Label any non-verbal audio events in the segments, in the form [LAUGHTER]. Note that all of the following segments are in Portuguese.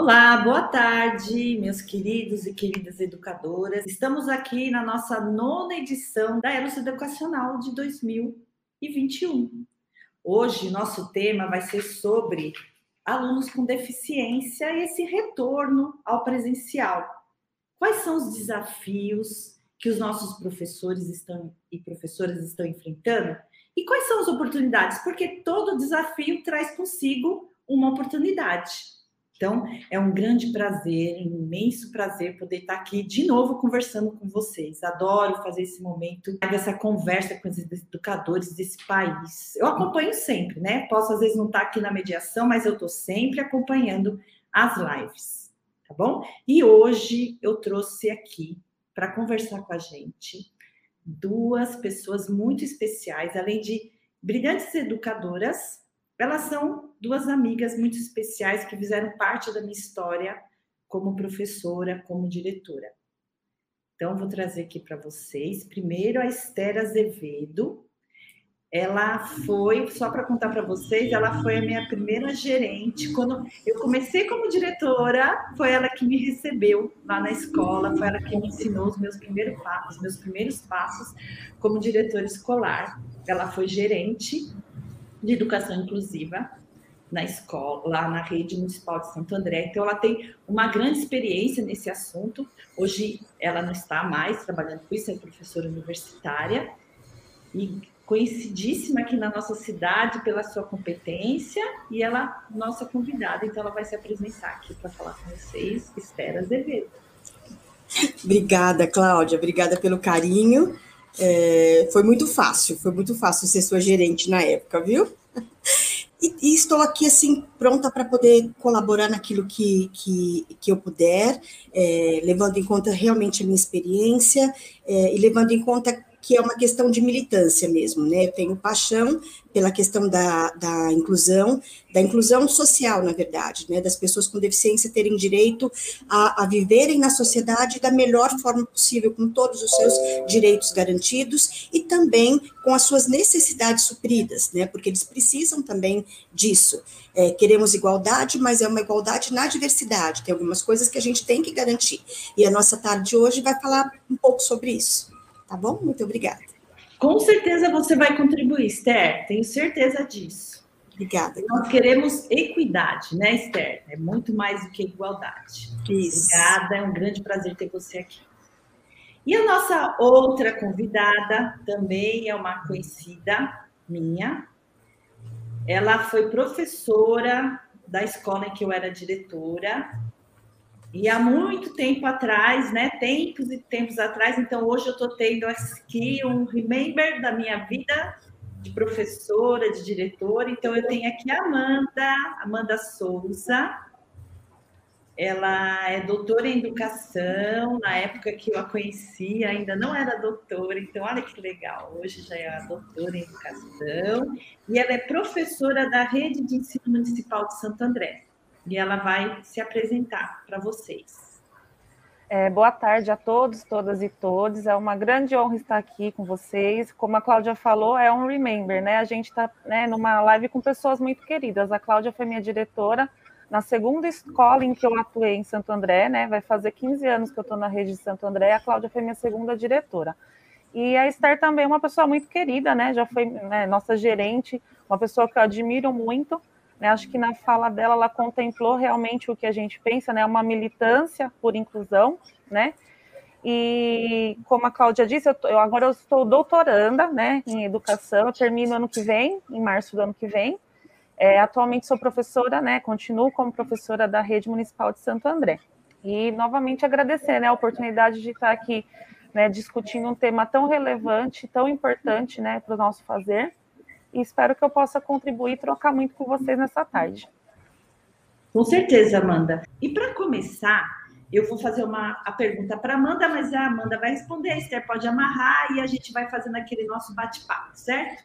Olá, boa tarde, meus queridos e queridas educadoras. Estamos aqui na nossa nona edição da Eros Educacional de 2021. Hoje, nosso tema vai ser sobre alunos com deficiência e esse retorno ao presencial. Quais são os desafios que os nossos professores estão e professoras estão enfrentando? E quais são as oportunidades? Porque todo desafio traz consigo uma oportunidade. Então, é um grande prazer, um imenso prazer poder estar aqui de novo conversando com vocês. Adoro fazer esse momento, essa conversa com os educadores desse país. Eu acompanho sempre, né? Posso às vezes não estar aqui na mediação, mas eu estou sempre acompanhando as lives, tá bom? E hoje eu trouxe aqui para conversar com a gente duas pessoas muito especiais, além de brilhantes educadoras, elas são duas amigas muito especiais que fizeram parte da minha história como professora, como diretora. Então, vou trazer aqui para vocês. Primeiro, a Esther Azevedo. Ela foi, só para contar para vocês, ela foi a minha primeira gerente. Quando eu comecei como diretora, foi ela que me recebeu lá na escola, foi ela que me ensinou os meus primeiros passos, meus primeiros passos como diretora escolar. Ela foi gerente de educação inclusiva na escola, lá na rede municipal de Santo André. Então, ela tem uma grande experiência nesse assunto. Hoje, ela não está mais trabalhando com isso, é professora universitária e conhecidíssima aqui na nossa cidade pela sua competência e ela, nossa convidada, então ela vai se apresentar aqui para falar com vocês, Esther Azevedo. Obrigada, Cláudia, obrigada pelo carinho. É, foi muito fácil, foi muito fácil ser sua gerente na época, viu? [LAUGHS] E, e estou aqui, assim, pronta para poder colaborar naquilo que, que, que eu puder, é, levando em conta realmente a minha experiência é, e levando em conta que é uma questão de militância mesmo, né? Eu tenho paixão pela questão da, da inclusão, da inclusão social, na verdade, né? Das pessoas com deficiência terem direito a, a viverem na sociedade da melhor forma possível, com todos os seus direitos garantidos e também com as suas necessidades supridas, né? Porque eles precisam também disso. É, queremos igualdade, mas é uma igualdade na diversidade. Tem algumas coisas que a gente tem que garantir. E a nossa tarde de hoje vai falar um pouco sobre isso. Tá bom? Muito obrigada. Com certeza você vai contribuir, Esther, tenho certeza disso. Obrigada. Nós queremos equidade, né, Esther? É muito mais do que igualdade. Isso. Obrigada, é um grande prazer ter você aqui. E a nossa outra convidada também é uma conhecida minha. Ela foi professora da escola em que eu era diretora e há muito tempo atrás, né? Tempos e tempos atrás, então hoje eu estou tendo aqui um remember da minha vida de professora, de diretora. Então eu tenho aqui a Amanda, Amanda Souza. Ela é doutora em educação. Na época que eu a conheci, ainda não era doutora, então olha que legal. Hoje já é doutora em educação. E ela é professora da Rede de Ensino Municipal de Santo André e ela vai se apresentar para vocês. É, boa tarde a todos, todas e todos. É uma grande honra estar aqui com vocês. Como a Cláudia falou, é um remember, né? A gente está né, numa live com pessoas muito queridas. A Cláudia foi minha diretora na segunda escola em que eu atuei em Santo André, né? Vai fazer 15 anos que eu estou na rede de Santo André. A Cláudia foi minha segunda diretora. E a Esther também é uma pessoa muito querida, né? Já foi né, nossa gerente, uma pessoa que eu admiro muito. Né? Acho que na fala dela ela contemplou realmente o que a gente pensa, né? Uma militância por inclusão, né? E como a Cláudia disse, eu, tô, eu agora eu estou doutoranda, né, em educação. Eu termino ano que vem, em março do ano que vem. É, atualmente sou professora, né? Continuo como professora da rede municipal de Santo André. E novamente agradecer, né, a oportunidade de estar aqui, né, discutindo um tema tão relevante, tão importante, né, para o nosso fazer e espero que eu possa contribuir e trocar muito com vocês nessa tarde. Com certeza, Amanda. E para começar, eu vou fazer uma a pergunta para Amanda, mas a Amanda vai responder, a Esther pode amarrar e a gente vai fazendo aquele nosso bate-papo, certo?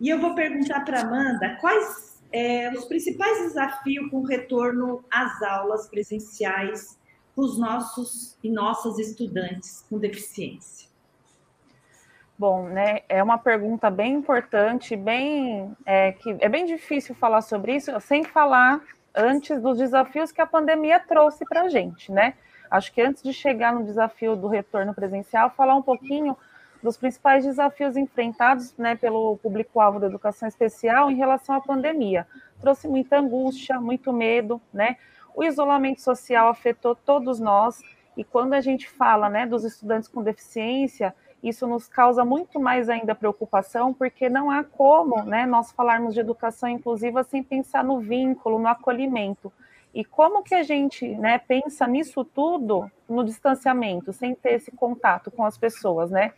E eu vou perguntar para Amanda quais é, os principais desafios com o retorno às aulas presenciais para os nossos e nossas estudantes com deficiência. Bom, né, é uma pergunta bem importante, bem é, que é bem difícil falar sobre isso sem falar antes dos desafios que a pandemia trouxe para a gente, né? Acho que antes de chegar no desafio do retorno presencial, falar um pouquinho dos principais desafios enfrentados né, pelo público-alvo da educação especial em relação à pandemia. Trouxe muita angústia, muito medo, né? O isolamento social afetou todos nós, e quando a gente fala né, dos estudantes com deficiência, isso nos causa muito mais ainda preocupação, porque não há como né, nós falarmos de educação inclusiva sem pensar no vínculo, no acolhimento. E como que a gente né, pensa nisso tudo no distanciamento, sem ter esse contato com as pessoas, né?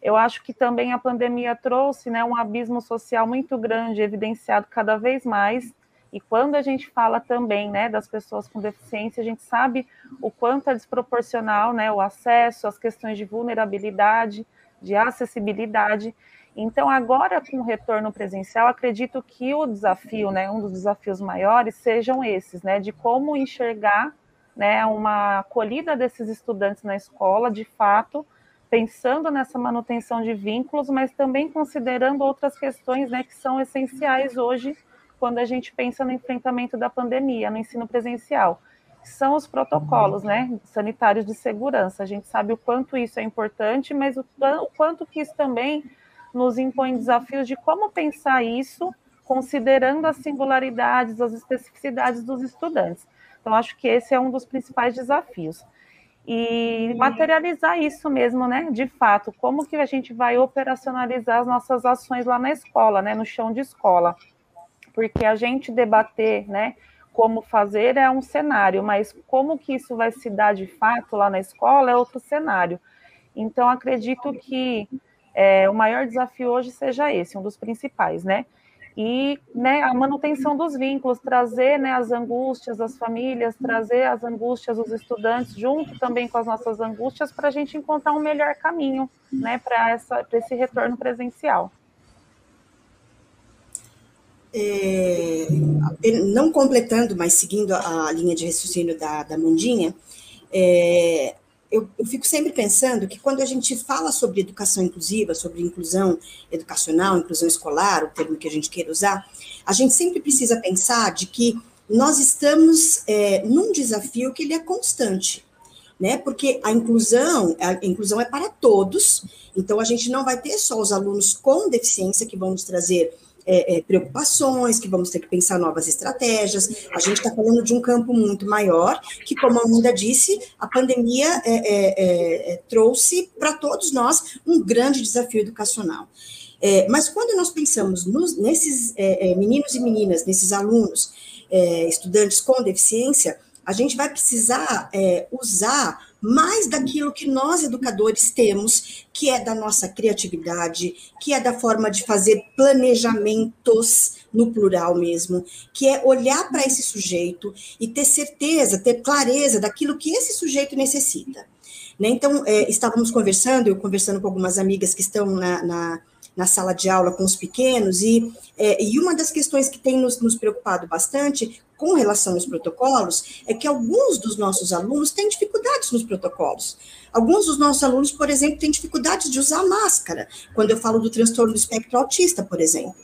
Eu acho que também a pandemia trouxe né, um abismo social muito grande, evidenciado cada vez mais. E quando a gente fala também né, das pessoas com deficiência, a gente sabe o quanto é desproporcional né, o acesso, as questões de vulnerabilidade, de acessibilidade. Então, agora com o retorno presencial, acredito que o desafio, né, um dos desafios maiores, sejam esses, né, de como enxergar né, uma acolhida desses estudantes na escola, de fato, pensando nessa manutenção de vínculos, mas também considerando outras questões né, que são essenciais hoje quando a gente pensa no enfrentamento da pandemia, no ensino presencial, são os protocolos né, sanitários de segurança. A gente sabe o quanto isso é importante, mas o, o quanto que isso também nos impõe desafios de como pensar isso, considerando as singularidades, as especificidades dos estudantes. Então, acho que esse é um dos principais desafios e materializar isso mesmo, né? De fato, como que a gente vai operacionalizar as nossas ações lá na escola, né? No chão de escola, porque a gente debater, né? Como fazer é um cenário, mas como que isso vai se dar de fato lá na escola é outro cenário. Então, acredito que é, o maior desafio hoje seja esse, um dos principais, né? e né, a manutenção dos vínculos, trazer né, as angústias das famílias, trazer as angústias dos estudantes, junto também com as nossas angústias, para a gente encontrar um melhor caminho né, para esse retorno presencial. É, não completando, mas seguindo a, linha de raciocínio da, da Mundinha, é, eu, eu, fico sempre pensando que quando a gente fala sobre educação inclusiva, sobre inclusão educacional, inclusão escolar, o termo que a gente queira usar, a gente sempre precisa pensar de que nós estamos é, num desafio que ele é constante, né? Porque a inclusão, a inclusão é para todos, então a gente não vai ter só os alunos com deficiência que vão nos trazer é, é, preocupações, que vamos ter que pensar novas estratégias. A gente está falando de um campo muito maior, que, como a Amanda disse, a pandemia é, é, é trouxe para todos nós um grande desafio educacional. É, mas quando nós pensamos nos, nesses meninos e meninas, nesses alunos, estudantes com deficiência, a gente vai precisar usar mais daquilo que nós educadores temos, que é da nossa criatividade, que é da forma de fazer planejamentos no plural mesmo, que é olhar para esse sujeito e ter certeza, ter clareza daquilo que esse sujeito necessita. Né? Então, é, estávamos conversando, eu conversando com algumas amigas que estão na, na na sala de aula com os pequenos, e, é, e uma das questões que tem nos, nos preocupado bastante com relação aos protocolos é que alguns dos nossos alunos têm dificuldades nos protocolos. Alguns dos nossos alunos, por exemplo, têm dificuldades de usar máscara, quando eu falo do transtorno do espectro autista, por exemplo.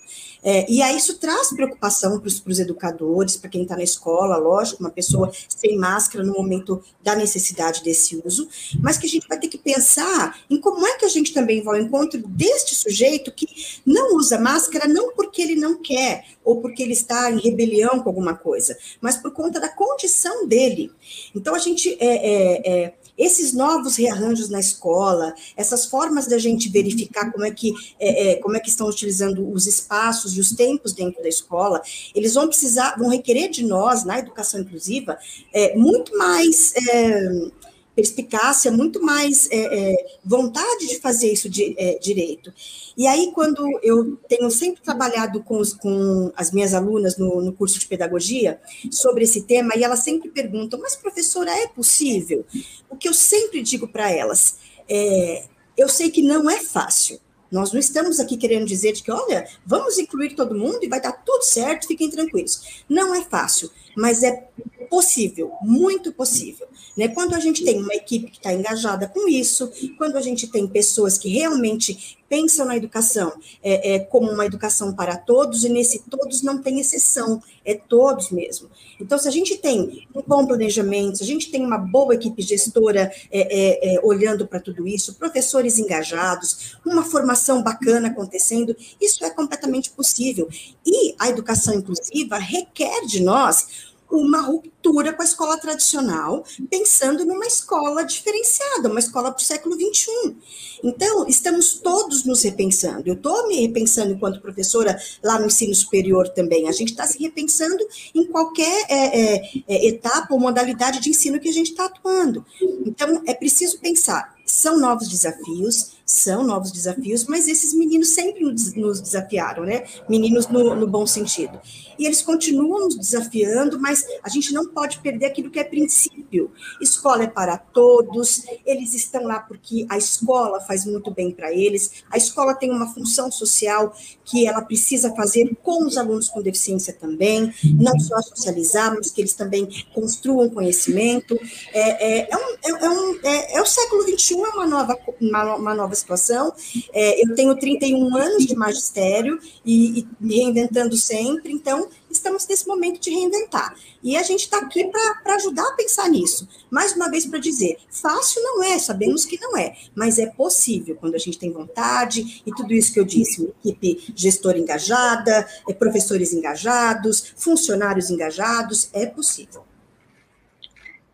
É, e aí isso traz preocupação para os educadores, para quem está na escola, lógico, uma pessoa sem máscara no momento da necessidade desse uso, mas que a gente vai ter que pensar em como é que a gente também vai ao encontro deste sujeito que não usa máscara não porque ele não quer ou porque ele está em rebelião com alguma coisa, mas por conta da condição dele. Então a gente é, é, é esses novos rearranjos na escola, essas formas da gente verificar como é que, é, é, como é que estão utilizando os espaços e os tempos dentro da escola, eles vão precisar, vão requerer de nós, na educação inclusiva, é, muito mais é, perspicácia, muito mais é, é, vontade de fazer isso de, é, direito. E aí, quando eu tenho sempre trabalhado com, os, com as minhas alunas no, no, curso de pedagogia sobre esse tema, e elas sempre perguntam, mas professora, é possível? O que eu sempre digo para elas é, eu sei que não é fácil, nós não estamos aqui querendo dizer de que, olha, vamos incluir todo mundo e vai dar tudo certo, fiquem tranquilos. Não é fácil, mas é possível, muito possível. Né? Quando a gente tem uma equipe que está engajada com isso, quando a gente tem pessoas que realmente pensam na educação é, é, como uma educação para todos, e nesse todos não tem exceção, é todos mesmo. Então, se a gente tem um bom planejamento, se a gente tem uma boa equipe gestora é, é, é olhando para tudo isso, professores engajados, uma formação bacana acontecendo, isso é completamente possível. E a educação inclusiva requer de nós uma ruptura com a escola tradicional, pensando numa escola diferenciada, uma escola para o século XXI. Então, estamos todos nos repensando. Eu estou me repensando enquanto professora lá no ensino superior também. A gente está se repensando em qualquer é, é, é, etapa ou modalidade de ensino que a gente está atuando. Então, é preciso pensar. São novos desafios, são novos desafios, mas esses meninos sempre nos desafiaram, né? Meninos no, no, bom sentido. E eles continuam nos desafiando, mas a gente não pode perder aquilo que é princípio. Escola é para todos, eles estão lá porque a escola faz muito bem para eles, a escola tem uma função social que ela precisa fazer com os alunos com deficiência também, não só socializar, mas que eles também construam conhecimento. É, é, é, um, é, é um, é, é o século XXI, é uma nova, uma, uma nova situação. É, eu tenho 31 anos de magistério e, e me reinventando sempre, então estamos nesse momento de reinventar. E a gente está aqui para ajudar a pensar nisso. Mais uma vez para dizer, fácil não é, sabemos que não é, mas é possível quando a gente tem vontade e tudo isso que eu disse, uma equipe gestora engajada, é, professores engajados, funcionários engajados, é possível.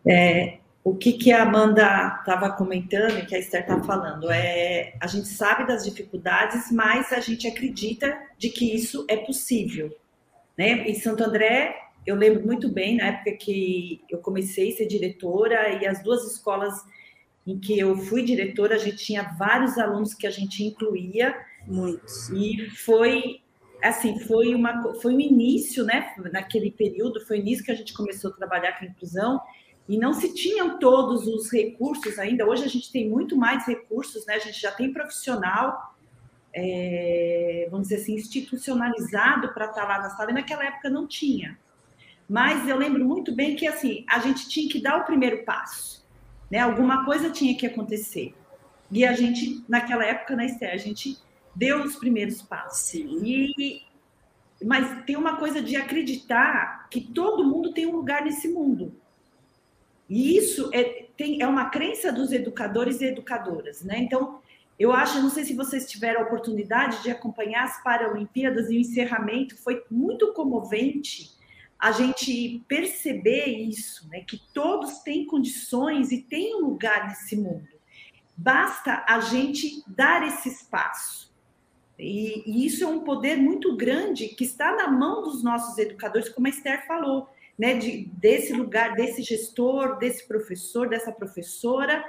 É, o que, que a Amanda estava comentando e que a Esther está falando é a gente sabe das dificuldades, mas a gente acredita de que isso é possível. Né? Em Santo André, eu lembro muito bem na época que eu comecei a ser diretora e as duas escolas em que eu fui diretora, a gente tinha vários alunos que a gente incluía. Muitos. E foi assim, foi uma foi um início, né, naquele período, foi o início que a gente começou a trabalhar com inclusão e não se tinham todos os recursos ainda. Hoje a gente tem muito mais recursos, né? A gente já tem profissional, é, vamos dizer assim, institucionalizado para estar lá na sala, e naquela época não tinha. Mas eu lembro muito bem que assim a gente tinha que dar o primeiro passo, né? Alguma coisa tinha que acontecer. E a gente, naquela época, na Esther, a gente deu os primeiros passos. Sim. E, mas tem uma coisa de acreditar que todo mundo tem um lugar nesse mundo. E isso é, tem, é uma crença dos educadores e educadoras, né? Então, eu acho, não sei se vocês tiveram a oportunidade de acompanhar as Paralimpíadas e o encerramento, foi muito comovente a gente perceber isso, né? Que todos têm condições e têm um lugar nesse mundo. Basta a gente dar esse espaço. E, e isso é um poder muito grande que está na mão dos nossos educadores, como a Esther falou né, de, desse lugar, desse gestor, desse professor, dessa professora,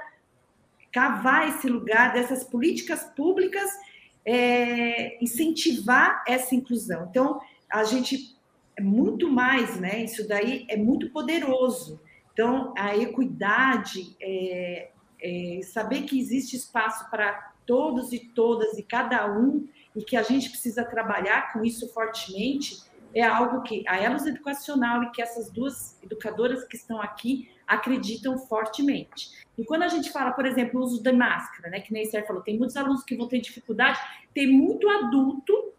cavar esse lugar, dessas políticas públicas, é, incentivar essa inclusão. Então, a gente é muito mais, né? Isso daí é muito poderoso. Então, a equidade, é, é, saber que existe espaço para todos e todas e cada um, e que a gente precisa trabalhar com isso fortemente, é algo que a Elos Educacional e que essas duas educadoras que estão aqui acreditam fortemente. E quando a gente fala, por exemplo, o uso da máscara, né, que nem Esther falou, tem muitos alunos que vão ter dificuldade, tem muito adulto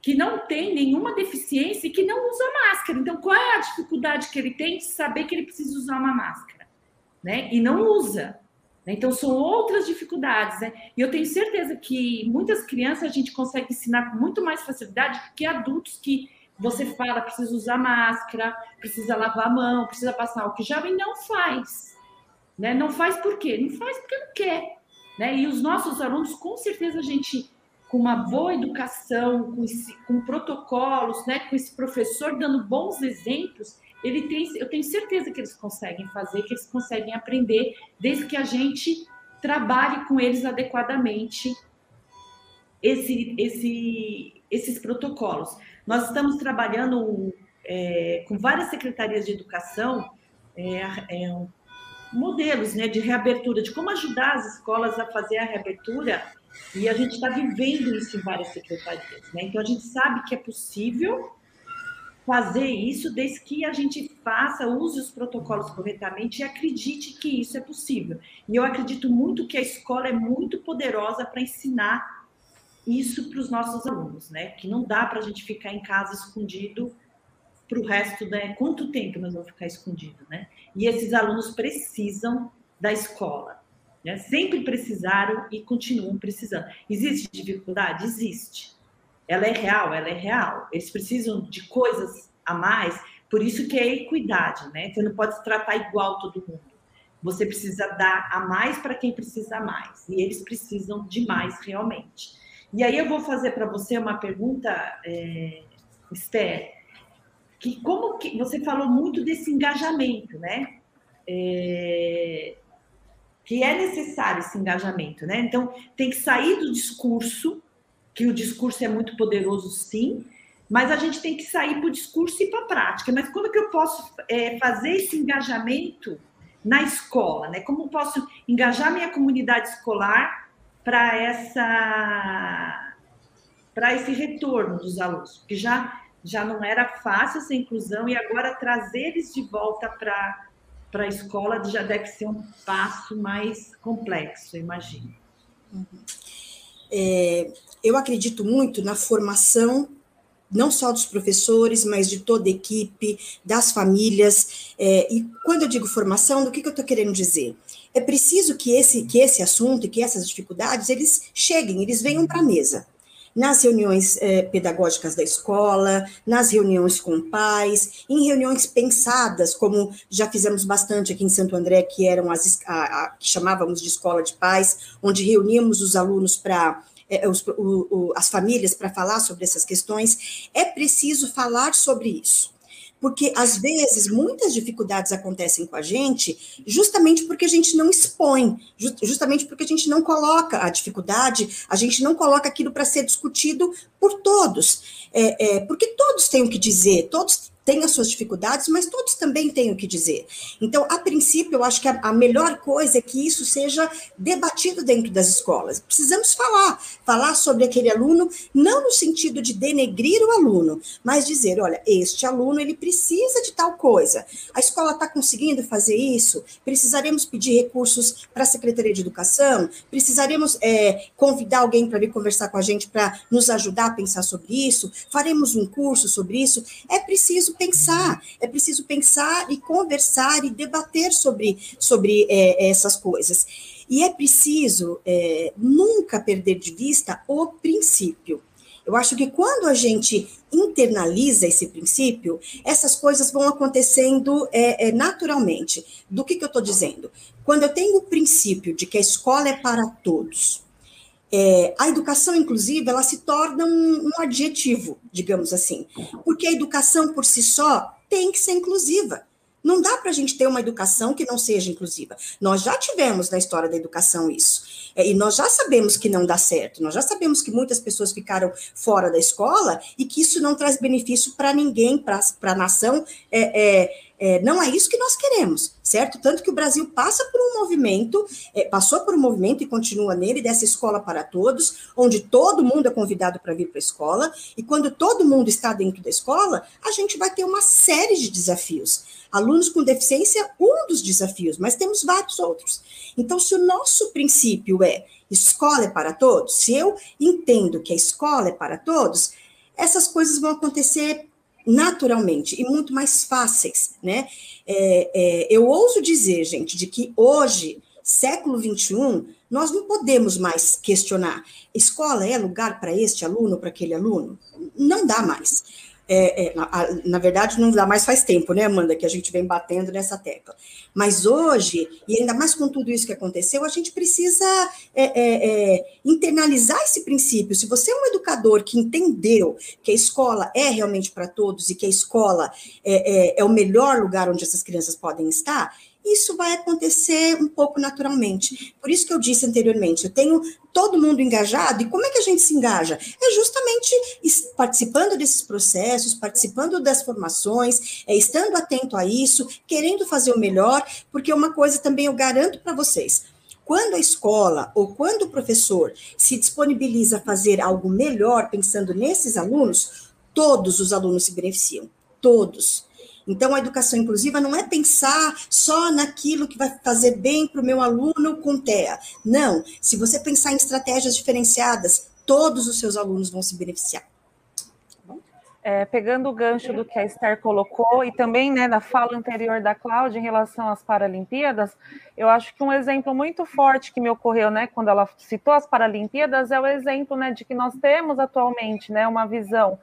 que não tem nenhuma deficiência e que não usa máscara. Então, qual é a dificuldade que ele tem de saber que ele precisa usar uma máscara? Né? E não usa. Né? Então, são outras dificuldades. Né? E eu tenho certeza que muitas crianças a gente consegue ensinar com muito mais facilidade que adultos que você fala, precisa usar máscara, precisa lavar a mão, precisa passar álcool gel e não faz. Né? Não faz por quê? Não faz porque não quer. Né? E os nossos alunos, com certeza, a gente, com uma boa educação, com, esse, com protocolos, né? com esse professor dando bons exemplos, ele tem, eu tenho certeza que eles conseguem fazer, que eles conseguem aprender, desde que a gente trabalhe com eles adequadamente esse, esse, esses protocolos. Nós estamos trabalhando é, com várias secretarias de educação é, é, modelos né, de reabertura, de como ajudar as escolas a fazer a reabertura, e a gente está vivendo isso em várias secretarias. Né? Então, a gente sabe que é possível, fazer isso desde que a gente faça, use os protocolos corretamente e acredite que isso é possível. E eu acredito muito que a escola é muito poderosa para ensinar isso para os nossos alunos, né? Que não dá para a gente ficar em casa escondido para o resto, né? Quanto tempo nós vamos ficar escondido, né? E esses alunos precisam da escola, né? Sempre precisaram e continuam precisando. Existe dificuldade? Existe ela é real, ela é real. Eles precisam de coisas a mais, por isso que é equidade, né? Você não pode se tratar igual todo mundo. Você precisa dar a mais para quem precisa mais, e eles precisam de mais realmente. E aí eu vou fazer para você uma pergunta, é, Esther, que como que você falou muito desse engajamento, né? É, que é necessário esse engajamento, né? Então tem que sair do discurso que o discurso é muito poderoso, sim, mas a gente tem que sair para o discurso e para a prática. Mas como que eu posso é, fazer esse engajamento na escola? Né? Como posso engajar minha comunidade escolar para essa para esse retorno dos alunos? Porque já já não era fácil essa inclusão e agora trazer eles de volta para para a escola já deve ser um passo mais complexo, imagino. Uhum. É, eu acredito muito na formação não só dos professores, mas de toda a equipe, das famílias. É, e quando eu digo formação, do que, que eu estou querendo dizer? É preciso que esse, que esse assunto e que essas dificuldades eles cheguem, eles venham para a mesa. Nas reuniões é, pedagógicas da escola, nas reuniões com pais, em reuniões pensadas, como já fizemos bastante aqui em Santo André, que eram as a, a, que chamávamos de escola de pais, onde reuníamos os alunos para é, o, o, as famílias para falar sobre essas questões, é preciso falar sobre isso. Porque, às vezes, muitas dificuldades acontecem com a gente justamente porque a gente não expõe, justamente porque a gente não coloca a dificuldade, a gente não coloca aquilo para ser discutido por todos. É, é, porque todos têm o que dizer, todos têm as suas dificuldades, mas todos também têm o que dizer. Então, a princípio, eu acho que a, a, melhor coisa é que isso seja debatido dentro das escolas. Precisamos falar, falar sobre aquele aluno, não no sentido de denegrir o aluno, mas dizer, olha, este aluno ele precisa de tal coisa. A escola está conseguindo fazer isso? Precisaremos pedir recursos para a Secretaria de Educação? Precisaremos é, convidar alguém para vir conversar com a gente para nos ajudar a pensar sobre isso? Faremos um curso sobre isso? É preciso preciso pensar, é preciso pensar e conversar e debater sobre, sobre é, essas coisas. E é preciso é, nunca perder de vista o princípio. Eu acho que quando a gente internaliza esse princípio, essas coisas vão acontecendo é, é, naturalmente. Do que, que eu estou dizendo? Quando eu tenho o princípio de que a escola é para todos, é, a educação inclusiva ela se torna um, um adjetivo, digamos assim, porque a educação por si só tem que ser inclusiva. Não dá para a gente ter uma educação que não seja inclusiva. Nós já tivemos na história da educação isso. É, e nós já sabemos que não dá certo. Nós já sabemos que muitas pessoas ficaram fora da escola e que isso não traz benefício para ninguém, para a nação. É, é, é, não é isso que nós queremos, certo? Tanto que o Brasil passa por um movimento, é, passou por um movimento e continua nele, dessa escola para todos, onde todo mundo é convidado para vir para a escola, e quando todo mundo está dentro da escola, a gente vai ter uma série de desafios. Alunos com deficiência, um dos desafios, mas temos vários outros. Então, se o nosso princípio é escola é para todos, se eu entendo que a escola é para todos, essas coisas vão acontecer naturalmente e muito mais fáceis, né? É, é, eu ouso dizer, gente, de que hoje, século 21, nós não podemos mais questionar: escola é lugar para este aluno, para aquele aluno? Não dá mais. É, é, na, na, verdade, não dá mais faz tempo, né, Amanda, que a gente vem batendo nessa tecla. Mas hoje, e ainda mais com tudo isso que aconteceu, a gente precisa é, é, é internalizar esse princípio. Se você é um educador que entendeu que a escola é realmente para todos e que a escola é, é, é o melhor lugar onde essas crianças podem estar, isso vai acontecer um pouco naturalmente. Por isso que eu disse anteriormente, eu tenho todo mundo engajado, e como é que a gente se engaja? É justamente participando desses processos, participando das formações, é, estando atento a isso, querendo fazer o melhor, porque uma coisa também eu garanto para vocês, quando a escola ou quando o professor se disponibiliza a fazer algo melhor pensando nesses alunos, todos os alunos se beneficiam todos. Então, a educação inclusiva não é pensar só naquilo que vai fazer bem para o meu aluno com TEA. Não. Se você pensar em estratégias diferenciadas, todos os seus alunos vão se beneficiar. É, pegando o gancho do que a Esther colocou e também né, da fala anterior da Cláudia em relação às Paralimpíadas, eu acho que um exemplo muito forte que me ocorreu né, quando ela citou as Paralimpíadas é o exemplo né, de que nós temos atualmente né, uma visão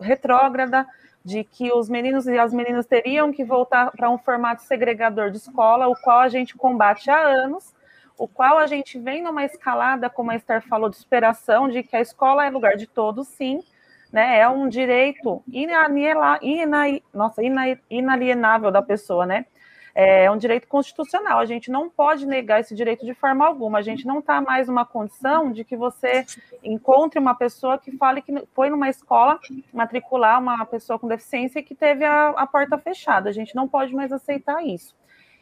retrógrada de que os meninos e as meninas teriam que voltar para um formato segregador de escola, o qual a gente combate há anos, o qual a gente vem numa escalada, como a Esther falou, de superação, de que a escola é lugar de todos, sim, né? É um direito inalienável da pessoa, né? É um direito constitucional. A gente não pode negar esse direito de forma alguma. A gente não está mais numa condição de que você encontre uma pessoa que fale que foi numa escola matricular uma pessoa com deficiência e que teve a, a porta fechada. A gente não pode mais aceitar isso.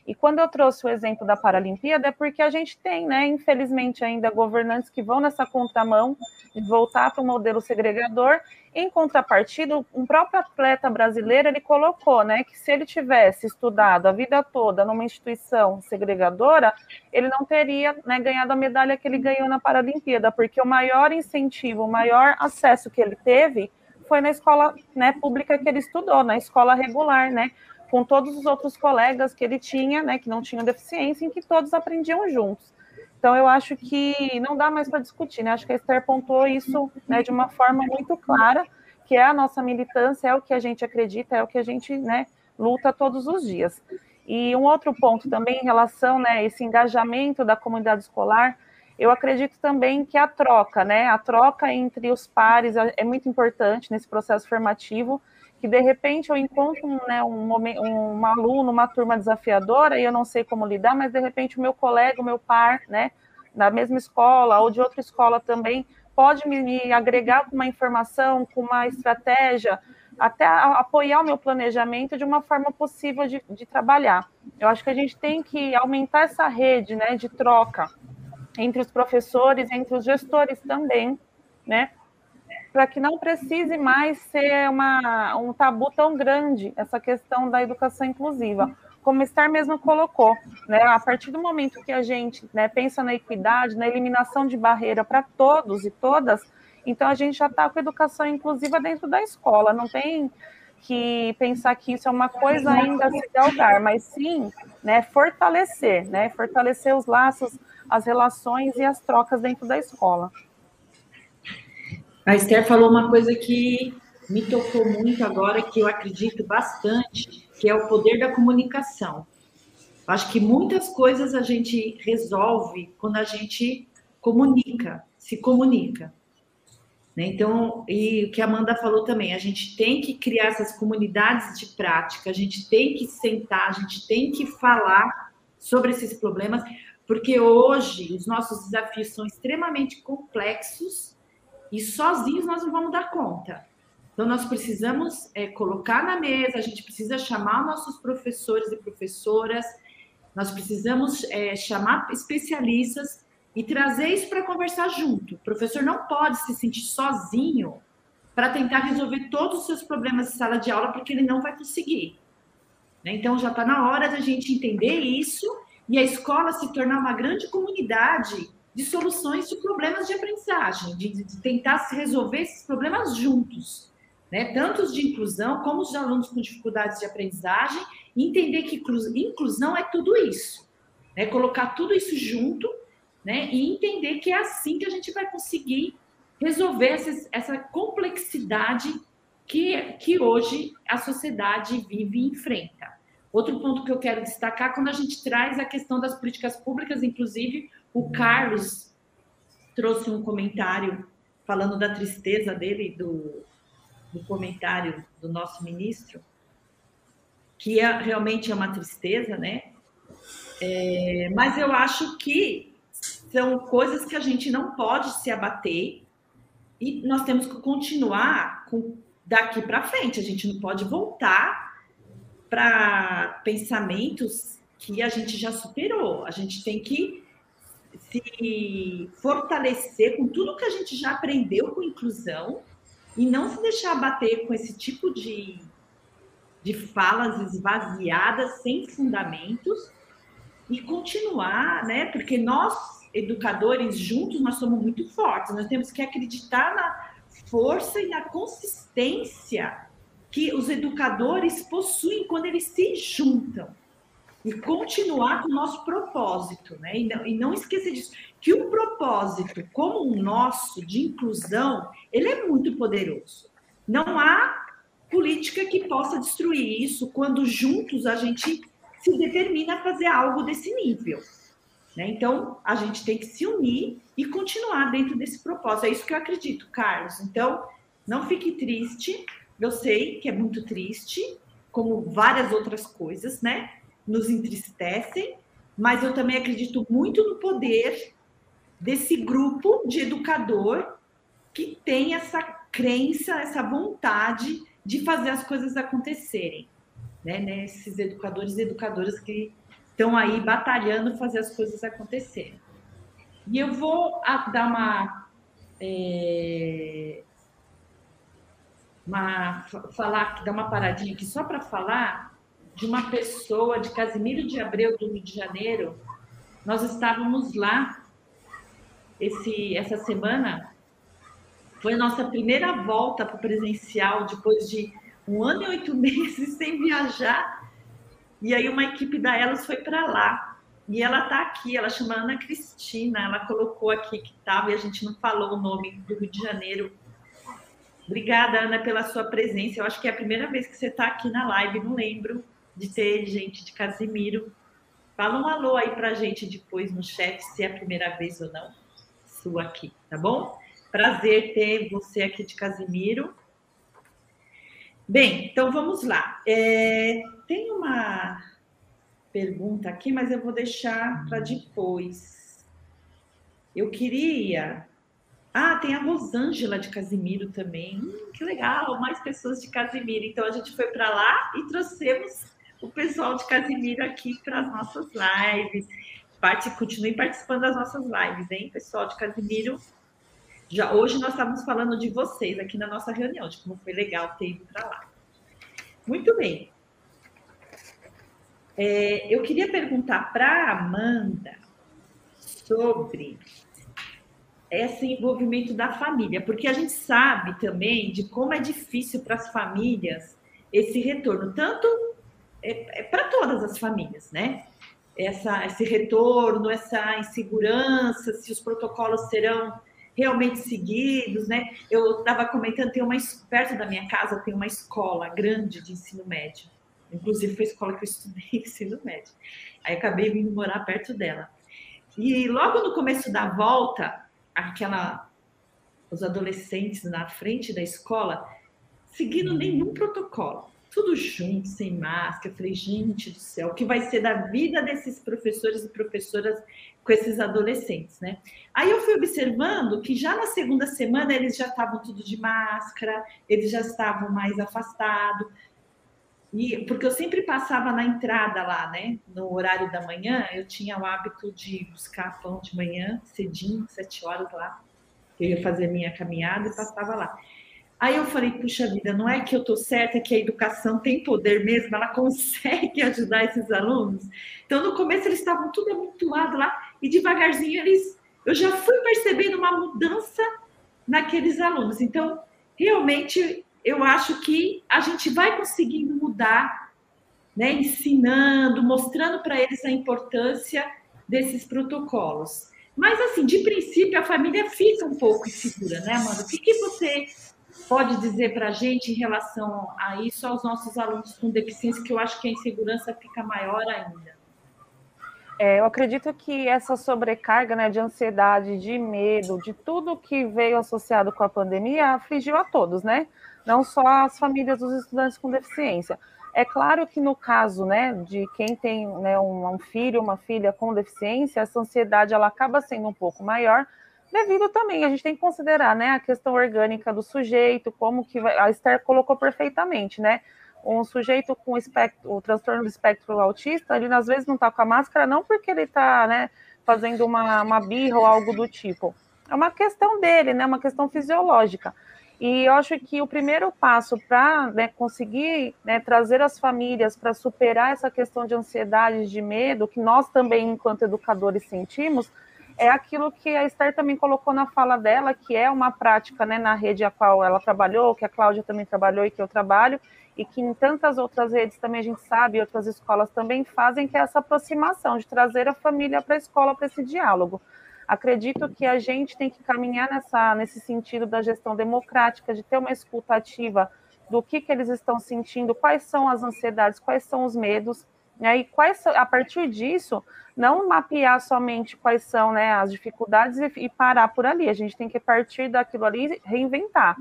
E quando eu trouxe o exemplo da Paralimpíada, é porque a gente tem, né, infelizmente, ainda governantes que vão nessa contramão de voltar para o modelo segregador. Em contrapartida, um próprio atleta brasileiro ele colocou, né, que se ele tivesse estudado a vida toda numa instituição segregadora, ele não teria né, ganhado a medalha que ele ganhou na Paralimpíada, porque o maior incentivo, o maior acesso que ele teve foi na escola né, pública que ele estudou, na escola regular, né? Com todos os outros colegas que ele tinha, né, que não tinham deficiência, em que todos aprendiam juntos. Então, eu acho que não dá mais para discutir, né? Acho que a Esther pontuou isso né, de uma forma muito clara, que é a nossa militância, é o que a gente acredita, é o que a gente né, luta todos os dias. E um outro ponto também em relação né, a esse engajamento da comunidade escolar, eu acredito também que a troca, né? A troca entre os pares é, é muito importante nesse processo formativo, que de repente eu encontro né, um, um, um aluno, uma turma desafiadora, e eu não sei como lidar, mas de repente o meu colega, o meu par, né, da mesma escola ou de outra escola também, pode me, me agregar com uma informação, com uma estratégia, até apoiar o meu planejamento de uma forma possível de, de trabalhar. Eu acho que a gente tem que aumentar essa rede né, de troca entre os professores, entre os gestores também, né? Para que não precise mais ser uma, um tabu tão grande essa questão da educação inclusiva. Como Estar mesmo colocou, né? a partir do momento que a gente né, pensa na equidade, na eliminação de barreira para todos e todas, então a gente já está com educação inclusiva dentro da escola, não tem que pensar que isso é uma coisa ainda a se galgar, mas sim né, fortalecer, né, fortalecer os laços, as relações e as trocas dentro da escola. A Esther falou uma coisa que me tocou muito agora, que eu acredito bastante, que é o poder da comunicação. Acho que muitas coisas a gente resolve quando a gente comunica, se comunica. Né? Então, e o que a Amanda falou também, a gente tem que criar essas comunidades de prática, a gente tem que sentar, a gente tem que falar sobre esses problemas, porque hoje os nossos desafios são extremamente complexos e sozinhos nós não vamos dar conta. Então, nós precisamos é, colocar na mesa, a gente precisa chamar nossos professores e professoras, nós precisamos é, chamar especialistas e trazer isso para conversar junto. O professor não pode se sentir sozinho para tentar resolver todos os seus problemas de sala de aula, porque ele não vai conseguir. Né? Então, já está na hora da gente entender isso e a escola se tornar uma grande comunidade de soluções de problemas de aprendizagem, de, de tentar resolver esses problemas juntos, né? tanto os de inclusão como os de alunos com dificuldades de aprendizagem, entender que inclusão é tudo isso, né? colocar tudo isso junto né? e entender que é assim que a gente vai conseguir resolver essa, essa complexidade que, que hoje a sociedade vive e enfrenta. Outro ponto que eu quero destacar, quando a gente traz a questão das políticas públicas, inclusive o Carlos trouxe um comentário falando da tristeza dele, do, do comentário do nosso ministro, que é, realmente é uma tristeza, né? É, mas eu acho que são coisas que a gente não pode se abater e nós temos que continuar com, daqui para frente. A gente não pode voltar para pensamentos que a gente já superou. A gente tem que se fortalecer com tudo que a gente já aprendeu com inclusão e não se deixar bater com esse tipo de, de falas esvaziadas, sem fundamentos, e continuar, né? Porque nós, educadores, juntos, nós somos muito fortes, nós temos que acreditar na força e na consistência que os educadores possuem quando eles se juntam e continuar com o nosso propósito, né? E não, e não esquecer disso, que o propósito, como o nosso de inclusão, ele é muito poderoso. Não há política que possa destruir isso quando juntos a gente se determina a fazer algo desse nível. Né? Então, a gente tem que se unir e continuar dentro desse propósito. É isso que eu acredito, Carlos. Então, não fique triste. Eu sei que é muito triste, como várias outras coisas, né? Nos entristecem, mas eu também acredito muito no poder desse grupo de educador que tem essa crença, essa vontade de fazer as coisas acontecerem. Né? Esses educadores e educadoras que estão aí batalhando fazer as coisas acontecerem. E eu vou dar uma. É, uma falar, dar uma paradinha aqui só para falar de uma pessoa de Casimiro de Abreu, do Rio de Janeiro. Nós estávamos lá esse, essa semana. Foi a nossa primeira volta para o presencial, depois de um ano e oito [LAUGHS] meses sem viajar. E aí uma equipe da Elas foi para lá. E ela está aqui, ela chama Ana Cristina, ela colocou aqui que estava e a gente não falou o nome do Rio de Janeiro. Obrigada, Ana, pela sua presença. Eu acho que é a primeira vez que você está aqui na live, não lembro de ter gente de Casimiro. Fala um alô aí pra gente depois no chat, se é a primeira vez ou não sua aqui, tá bom? Prazer ter você aqui de Casimiro. Bem, então vamos lá. É, tem uma pergunta aqui, mas eu vou deixar para depois. Eu queria. Ah, tem a Rosângela de Casimiro também. Hum, que legal, mais pessoas de Casimiro. Então a gente foi para lá e trouxemos o pessoal de Casimiro aqui para as nossas lives. Parte, continue participando das nossas lives, hein, pessoal de Casimiro. Já, hoje nós estávamos falando de vocês aqui na nossa reunião, de como foi legal ter ido para lá. Muito bem. É, eu queria perguntar para Amanda sobre esse envolvimento da família, porque a gente sabe também de como é difícil para as famílias esse retorno, tanto é, é para todas as famílias, né? Essa, esse retorno, essa insegurança, se os protocolos serão realmente seguidos, né? Eu estava comentando, tem uma perto da minha casa tem uma escola grande de ensino médio. Inclusive foi a escola que eu estudei [LAUGHS] ensino médio. Aí acabei vindo morar perto dela. E logo no começo da volta, aquela os adolescentes na frente da escola seguindo nenhum protocolo tudo junto, sem máscara. Eu falei, gente do céu, o que vai ser da vida desses professores e professoras com esses adolescentes, né? Aí eu fui observando que já na segunda semana eles já estavam tudo de máscara, eles já estavam mais afastados. E, porque eu sempre passava na entrada lá, né? No horário da manhã, eu tinha o hábito de buscar pão de manhã, cedinho, sete horas lá. Eu ia fazer minha caminhada e passava lá. Aí eu falei, puxa vida, não é que eu estou certa que a educação tem poder mesmo, ela [LAUGHS] consegue ajudar esses alunos. Então, no começo, eles estavam tudo amontoado lá, e devagarzinho eles. Eu já fui percebendo uma mudança naqueles alunos. Então, realmente, eu acho que a gente vai conseguindo mudar, né, ensinando, mostrando para eles a importância desses protocolos. Mas, assim, de princípio, a família fica um pouco insegura, né, Amanda? O que, que você pode dizer para a gente em relação a isso aos nossos alunos com deficiência, que eu acho que a insegurança fica maior ainda? É, eu acredito que essa sobrecarga né, de ansiedade, de medo, de tudo que veio associado com a pandemia afligiu a todos, né? Não só as famílias dos estudantes com deficiência. É claro que no caso né, de quem tem né, um, um filho, uma filha com deficiência, essa ansiedade ela acaba sendo um pouco maior, devido também, a gente tem que considerar, né, a questão orgânica do sujeito, como que vai, a Esther colocou perfeitamente, né, um sujeito com espectro, o transtorno do espectro autista, ele às vezes não está com a máscara, não porque ele está, né, fazendo uma, uma birra ou algo do tipo, é uma questão dele, né, uma questão fisiológica. E eu acho que o primeiro passo para né, conseguir né, trazer as famílias para superar essa questão de ansiedade, de medo, que nós também, enquanto educadores, sentimos, é aquilo que a Esther também colocou na fala dela, que é uma prática né, na rede a qual ela trabalhou, que a Cláudia também trabalhou e que eu trabalho, e que em tantas outras redes também a gente sabe, outras escolas também fazem, que é essa aproximação, de trazer a família para a escola para esse diálogo. Acredito que a gente tem que caminhar nessa, nesse sentido da gestão democrática, de ter uma escuta ativa do que, que eles estão sentindo, quais são as ansiedades, quais são os medos, né, e quais, a partir disso, não mapear somente quais são né, as dificuldades e, e, parar por ali. A gente tem que partir daquilo ali e reinventar.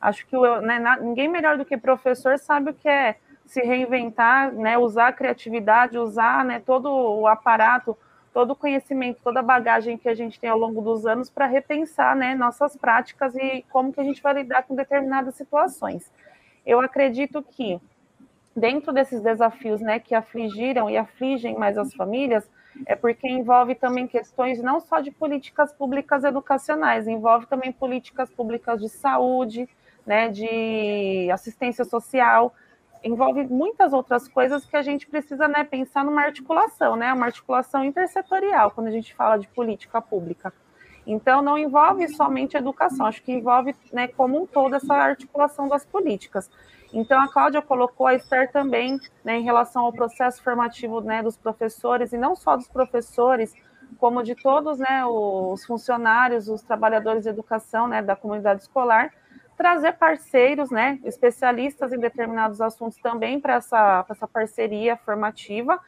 Acho que né, ninguém melhor do que professor sabe o que é se reinventar, né, usar a criatividade, usar né, todo o aparato, todo o conhecimento, toda a bagagem que a gente tem ao longo dos anos para repensar né, nossas práticas e como que a gente vai lidar com determinadas situações. Eu acredito que dentro desses desafios né, que afligiram e afligem mais as famílias, é porque envolve também questões não só de políticas públicas educacionais, envolve também políticas públicas de saúde, né, de assistência social, envolve muitas outras coisas que a gente precisa né, pensar numa articulação, né, uma articulação intersetorial, quando a gente fala de política pública. Então, não envolve somente educação, acho que envolve né, como um todo essa articulação das políticas. Então, a Cláudia colocou a Esther também né, em relação ao processo formativo né, dos professores, e não só dos professores, como de todos né, os funcionários, os trabalhadores de educação né, da comunidade escolar, trazer parceiros, né, especialistas em determinados assuntos também para essa, essa parceria formativa.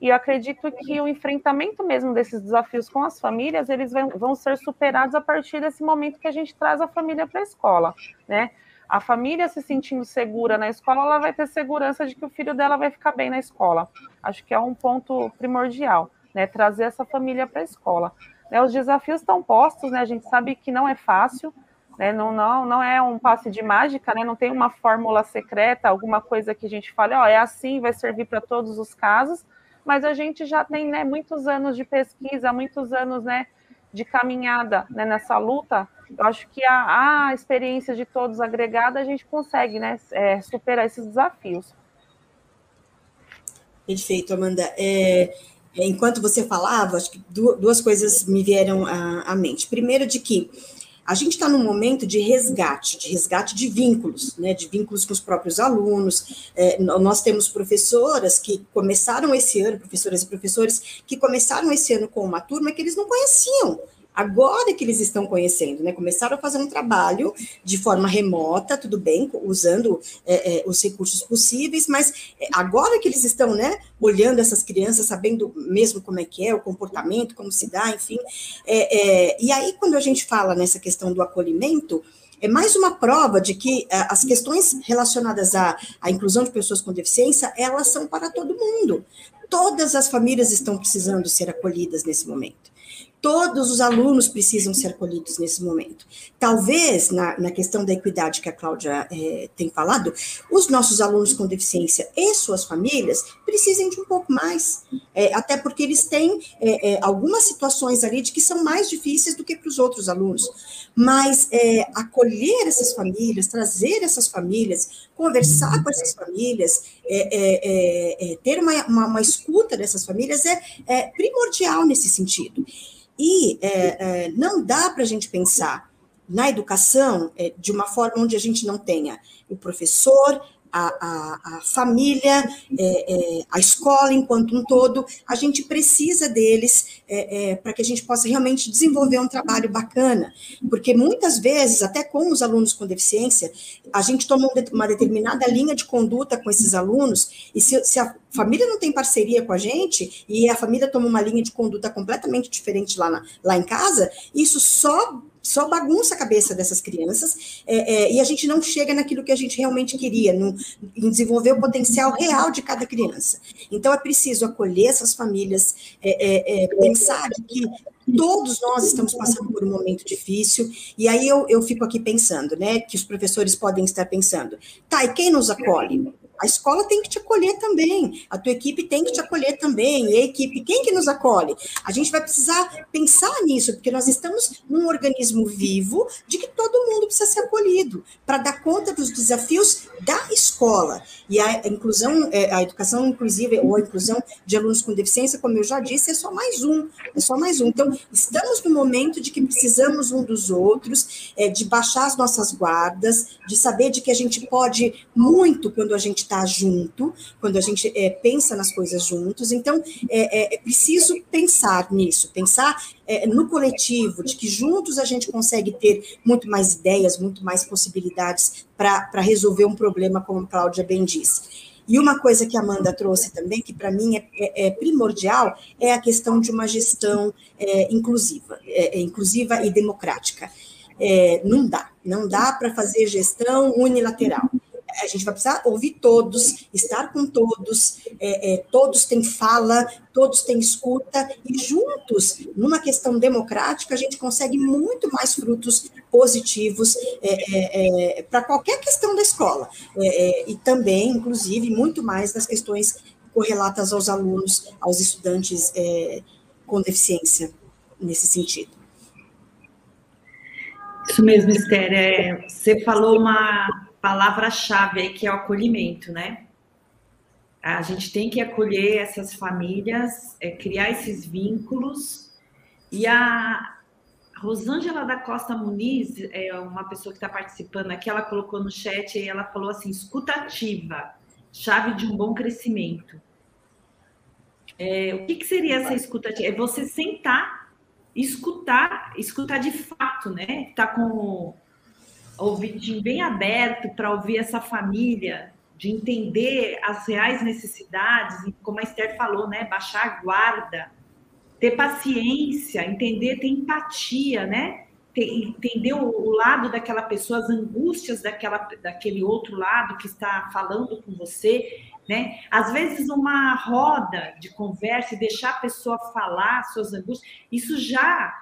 E acredito que o enfrentamento mesmo desses desafios com as famílias, eles vão ser superados a partir desse momento que a gente traz a família para a escola, né? A família se sentindo segura na escola, ela vai ter segurança de que o filho dela vai ficar bem na escola. Acho que é um ponto primordial, né? Trazer essa família para a escola. Né, os desafios estão postos, né? A gente sabe que não é fácil, né? Não, não, não é um passe de mágica, né? Não tem uma fórmula secreta, alguma coisa que a gente fale, ó, é assim, vai servir para todos os casos. Mas a gente já tem, né, muitos anos de pesquisa, muitos anos, né, de caminhada né, nessa luta eu acho que a, a experiência de todos agregada, a gente consegue né, é, superar esses desafios. Perfeito, Amanda. É, é enquanto você falava, acho que duas coisas me vieram à, à mente. Primeiro, de que a gente está num momento de resgate, de resgate de vínculos, né, de vínculos com os próprios alunos. É, nós temos professoras que começaram esse ano, professoras e professores, que começaram esse ano com uma turma que eles não conheciam agora que eles estão conhecendo, né? Começaram a fazer um trabalho de forma remota, tudo bem, usando é, é, os recursos possíveis, mas é, agora que eles estão, né, olhando essas crianças, sabendo mesmo como é que é o comportamento, como se dá, enfim. É, é, e aí, quando a gente fala nessa questão do acolhimento, é mais uma prova de que é, as questões relacionadas à, à inclusão de pessoas com deficiência, elas são para todo mundo. Todas as famílias estão precisando ser acolhidas nesse momento. Todos os alunos precisam ser acolhidos nesse momento. Talvez, na, na questão da equidade que a Cláudia é, tem falado, os nossos alunos com deficiência e suas famílias precisem de um pouco mais, é, até porque eles têm é, é algumas situações ali de que são mais difíceis do que para os outros alunos. Mas é, acolher essas famílias, trazer essas famílias, conversar com essas famílias, é, ter uma, uma, uma, escuta dessas famílias é primordial nesse sentido. E é, é, não dá para a gente pensar na educação é, de uma forma onde a gente não tenha o professor, a, a, a família, é, é, a escola enquanto um todo, a gente precisa deles é, é para que a gente possa realmente desenvolver um trabalho bacana, porque muitas vezes, até com os alunos com deficiência, a gente toma uma determinada linha de conduta com esses alunos, e se, se a família não tem parceria com a gente, e a família toma uma linha de conduta completamente diferente lá, na, lá em casa, isso só só bagunça a cabeça dessas crianças é, é, e a gente não chega naquilo que a gente realmente queria, no, em desenvolver o potencial real de cada criança. Então, é preciso acolher essas famílias, é, é, é pensar que todos nós estamos passando por um momento difícil, e aí eu, eu fico aqui pensando, né, que os professores podem estar pensando, tá, e quem nos acolhe? A escola tem que te acolher também, a tua equipe tem que te acolher também, e a equipe, quem que nos acolhe? A gente vai precisar pensar nisso, porque nós estamos num organismo vivo de que todo mundo precisa ser acolhido para dar conta dos desafios da escola. E a inclusão, é, a educação inclusiva ou a inclusão de alunos com deficiência, como eu já disse, é só mais um, é só mais um. Então, estamos no momento de que precisamos um dos outros, é, de baixar as nossas guardas, de saber de que a gente pode muito quando a gente está junto, quando a gente é, pensa nas coisas juntos. Então, é, é, é preciso pensar nisso, pensar é, no coletivo, de que juntos a gente consegue ter muito mais ideias, muito mais possibilidades para resolver um problema, como a Cláudia bem disse. E uma coisa que a Amanda trouxe também, que para mim é, é, é, primordial, é a questão de uma gestão é, inclusiva, é, é, inclusiva e democrática. não dá, não dá para fazer gestão unilateral a gente vai precisar ouvir todos, estar com todos, é, é, todos têm fala, todos têm escuta, e juntos, numa questão democrática, a gente consegue muito mais frutos positivos é, é, é para qualquer questão da escola, é, e também, inclusive, muito mais nas questões correlatas aos alunos, aos estudantes com deficiência, nesse sentido. Isso mesmo, Esther. você falou uma, palavra-chave aí que é o acolhimento, né? A gente tem que acolher essas famílias, é, criar esses vínculos. E a Rosângela da Costa Muniz, é uma pessoa que está participando aqui, ela colocou no chat e ela falou assim: escutativa, chave de um bom crescimento. É, o que, que seria essa escutativa? É você sentar, escutar, escutar de fato, né? Tá com ouvidinho bem aberto para ouvir essa família, de entender as reais necessidades, e como a Esther falou, né, baixar a guarda, ter paciência, entender, ter empatia, né? Entender o, o, lado daquela pessoa, as angústias daquela, daquele outro lado que está falando com você, né? Às vezes uma roda de conversa e deixar a pessoa falar suas angústias, isso já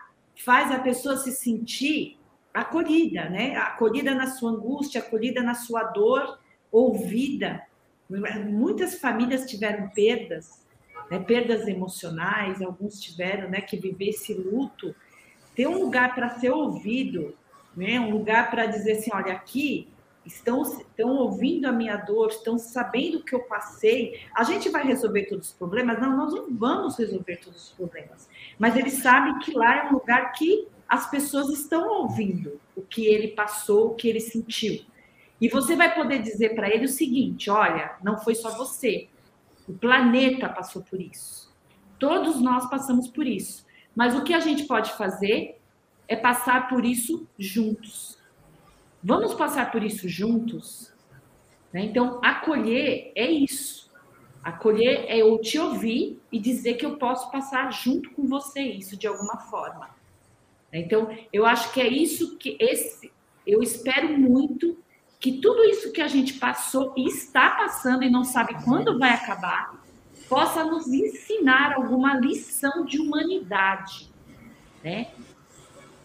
faz a pessoa se sentir acolhida, né? Acolhida na sua angústia, acolhida na sua dor, ouvida. Muitas famílias tiveram perdas, né? perdas emocionais, alguns tiveram, né, que viver esse luto. Ter um lugar para ser ouvido, né? Um lugar para dizer assim, olha, aqui estão, estão ouvindo a minha dor, estão sabendo o que eu passei. A gente vai resolver todos os problemas? Não, nós não vamos resolver todos os problemas. Mas eles sabem que lá é um lugar que as pessoas estão ouvindo o que ele passou, o que ele sentiu. E você vai poder dizer para ele o seguinte: olha, não foi só você, o planeta passou por isso. Todos nós passamos por isso. Mas o que a gente pode fazer é passar por isso juntos. Vamos passar por isso juntos? Né? Então, acolher é isso. Acolher é eu te ouvir e dizer que eu posso passar junto com você isso de alguma forma. Então, eu acho que é isso que esse, eu espero muito que tudo isso que a gente passou e está passando e não sabe quando vai acabar, possa nos ensinar alguma lição de humanidade, né?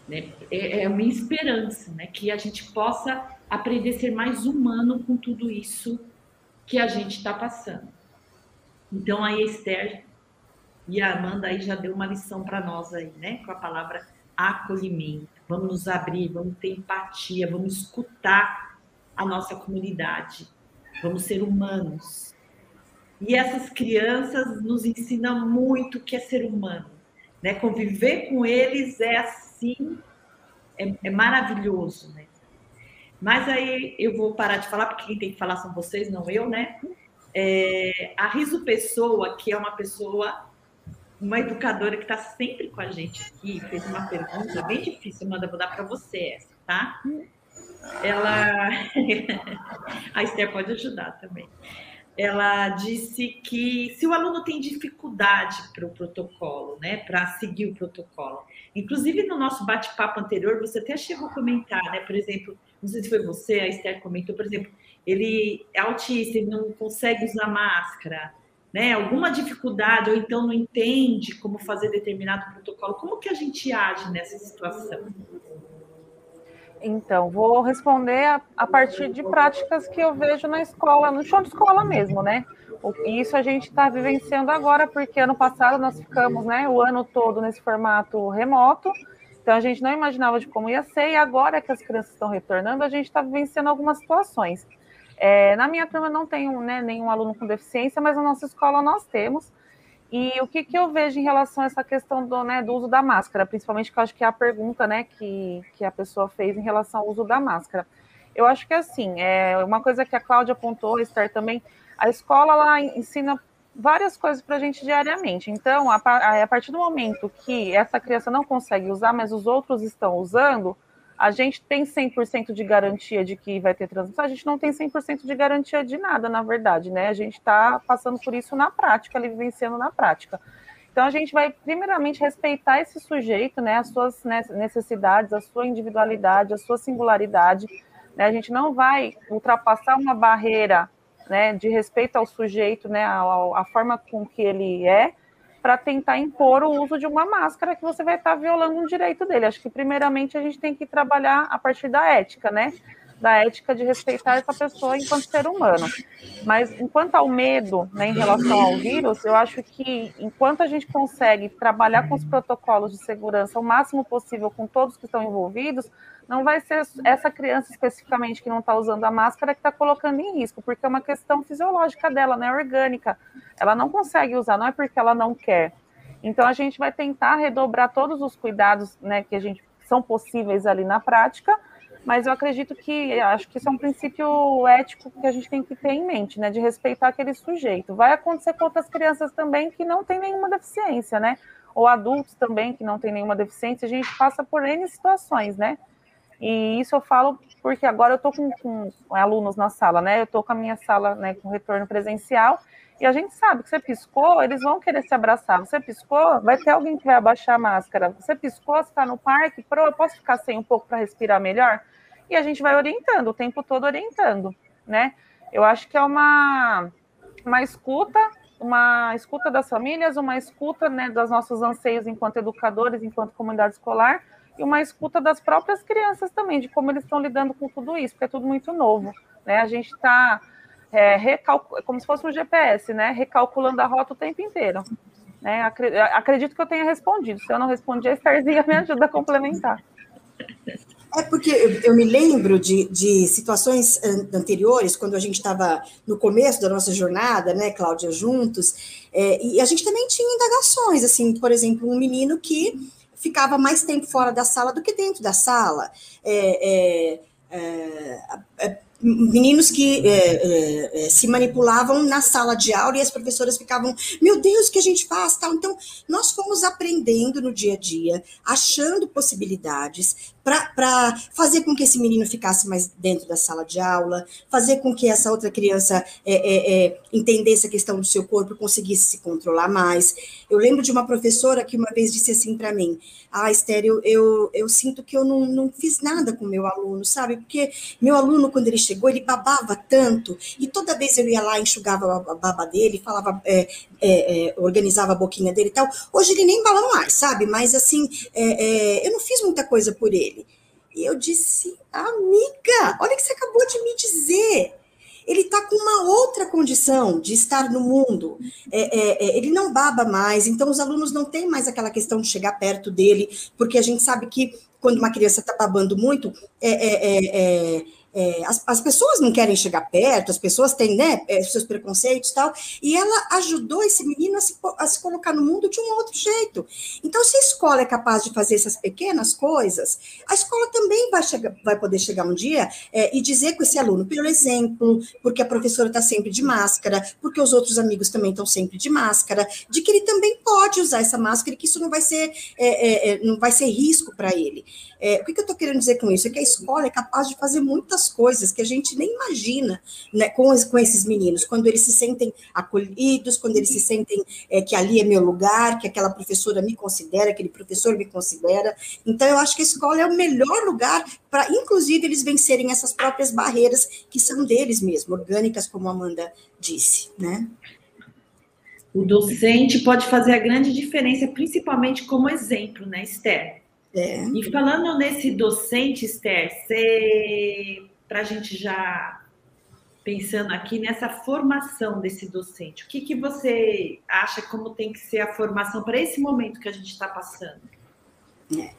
né? É, é uma esperança, né? Que a gente possa aprender a ser mais humano com tudo isso que a gente está passando. Então, a Esther e a Amanda aí já deu uma lição para nós aí, né? Com a palavra acolhimento, vamos nos abrir, vamos ter empatia, vamos escutar a nossa comunidade, vamos ser humanos. E essas crianças nos ensinam muito o que é ser humano, né? Conviver com eles é assim, é, é maravilhoso, né? Mas aí eu vou parar de falar, porque quem tem que falar são vocês, não eu, né? É, a Riso Pessoa, que é uma pessoa uma educadora que está sempre com a gente aqui fez uma pergunta bem difícil, Amanda, vou dar para você essa, tá? Ela. [LAUGHS] a Esther pode ajudar também. Ela disse que se o aluno tem dificuldade para o protocolo, né, para seguir o protocolo, inclusive no nosso bate-papo anterior, você até chegou a comentar, né, por exemplo, não sei se foi você, a Esther comentou, por exemplo, ele é autista, ele não consegue usar máscara, né, alguma dificuldade ou então não entende como fazer determinado protocolo, como que a gente age nessa situação? Então, vou responder a, a, partir de práticas que eu vejo na escola, no show de escola mesmo, né? Isso a gente está vivenciando agora, porque ano passado nós ficamos né, o ano todo nesse formato remoto, então a gente não imaginava de como ia ser, e agora que as crianças estão retornando, a gente está vivenciando algumas situações. É, na minha turma não tem né, nenhum aluno com deficiência, mas na nossa escola nós temos. E o que, que eu vejo em relação a essa questão do, né, do uso da máscara, principalmente que eu acho que é a pergunta né, que, que a pessoa fez em relação ao uso da máscara. Eu acho que assim, é uma coisa que a Cláudia apontou, a Esther também, a escola lá ensina várias coisas para a gente diariamente. Então, a, a, partir do momento que essa criança não consegue usar, mas os outros estão usando, a gente tem 100% de garantia de que vai ter transmissão, a gente não tem 100% de garantia de nada, na verdade, né? A gente está passando por isso na prática, ali vivenciando na prática. Então, a gente vai, primeiramente, respeitar esse sujeito, né? As suas necessidades, a sua individualidade, a sua singularidade. Né? A gente não vai ultrapassar uma barreira né, de respeito ao sujeito, né, a, a forma com que ele é, para tentar impor o uso de uma máscara que você vai estar tá violando um direito dele. Acho que primeiramente a gente tem que trabalhar a partir da ética, né? Da ética de respeitar essa pessoa enquanto ser humano. Mas enquanto ao medo, né, em relação ao vírus, eu acho que enquanto a gente consegue trabalhar com os protocolos de segurança o máximo possível com todos que estão envolvidos, não vai ser essa criança especificamente que não está usando a máscara que está colocando em risco, porque é uma questão fisiológica dela, não é orgânica. Ela não consegue usar, não é porque ela não quer. Então a gente vai tentar redobrar todos os cuidados, né, que a gente são possíveis ali na prática, mas eu acredito que acho que isso é um princípio ético que a gente tem que ter em mente, né, de respeitar aquele sujeito. Vai acontecer com outras crianças também que não têm nenhuma deficiência, né? Ou adultos também que não têm nenhuma deficiência, a gente passa por N situações, né? E isso eu falo porque agora eu estou com, com, alunos na sala, né? Eu estou com a minha sala né, com retorno presencial e a gente sabe que você piscou, eles vão querer se abraçar. Você piscou, vai ter alguém que vai abaixar a máscara. Você piscou, você está no parque, pro, eu posso ficar sem um pouco para respirar melhor? E a gente vai orientando, o tempo todo orientando, né? Eu acho que é uma, uma escuta, uma escuta das famílias, uma escuta né, dos nossos anseios enquanto educadores, enquanto comunidade escolar, e uma escuta das próprias crianças também, de como eles estão lidando com tudo isso, porque é tudo muito novo. Né? A gente está é, como se fosse um GPS, né? recalculando a rota o tempo inteiro. Né? Acredito que eu tenha respondido. Se eu não respondi, a Estarzinha me ajuda a complementar. É porque eu, eu me lembro de, de, situações anteriores, quando a gente estava no começo da nossa jornada, né, Cláudia, juntos, é, e a gente também tinha indagações, assim, por exemplo, um menino que ficava mais tempo fora da sala do que dentro da sala. É, é, é, é meninos que é, é, se manipulavam na sala de aula e as professoras ficavam, meu Deus, o que a gente faz? Então, nós fomos aprendendo no dia a dia, achando possibilidades para fazer com que esse menino ficasse mais dentro da sala de aula, fazer com que essa outra criança é, é, é, entendesse a questão do seu corpo, conseguisse se controlar mais. Eu lembro de uma professora que uma vez disse assim para mim, ah, Esther, eu, eu, eu, sinto que eu não, não fiz nada com meu aluno, sabe? Porque meu aluno, quando ele chegou, ele babava tanto, e toda vez eu ia lá, enxugava a baba dele, falava, é, é, é, organizava a boquinha dele e tal. Hoje ele nem bala mais, sabe? Mas assim, eu não fiz muita coisa por ele. E eu disse, amiga, olha o que você acabou de me dizer ele está com uma outra condição de estar no mundo. É, é, é, ele não baba mais, então os alunos não têm mais aquela questão de chegar perto dele, porque a gente sabe que quando uma criança está babando muito, é, é, é é, as, as, pessoas não querem chegar perto, as pessoas têm né, é, seus preconceitos e tal, e ela ajudou esse menino a se, a se, colocar no mundo de um outro jeito. Então, se a escola é capaz de fazer essas pequenas coisas, a escola também vai, chegar, vai poder chegar um dia é, e dizer com esse aluno, pelo exemplo, porque a professora está sempre de máscara, porque os outros amigos também estão sempre de máscara, de que ele também pode usar essa máscara e que isso não vai ser, é, é, não vai ser risco para ele. o que, que eu estou querendo dizer com isso? É que a escola é capaz de fazer muitas tantas coisas que a gente nem imagina né, com, com esses meninos, quando eles se sentem acolhidos, quando eles se sentem é, que ali é meu lugar, que aquela professora me considera, aquele professor me considera. Então, eu acho que a escola é o melhor lugar para, inclusive, eles vencerem essas próprias barreiras que são deles mesmo, orgânicas, como a Amanda disse, né? O docente pode fazer a grande diferença, principalmente como exemplo, né, Esther? É. E falando nesse docente, Esther, para a gente já pensando aqui nessa formação desse docente, o que, que você acha como tem que ser a formação para esse momento que a gente está passando? É.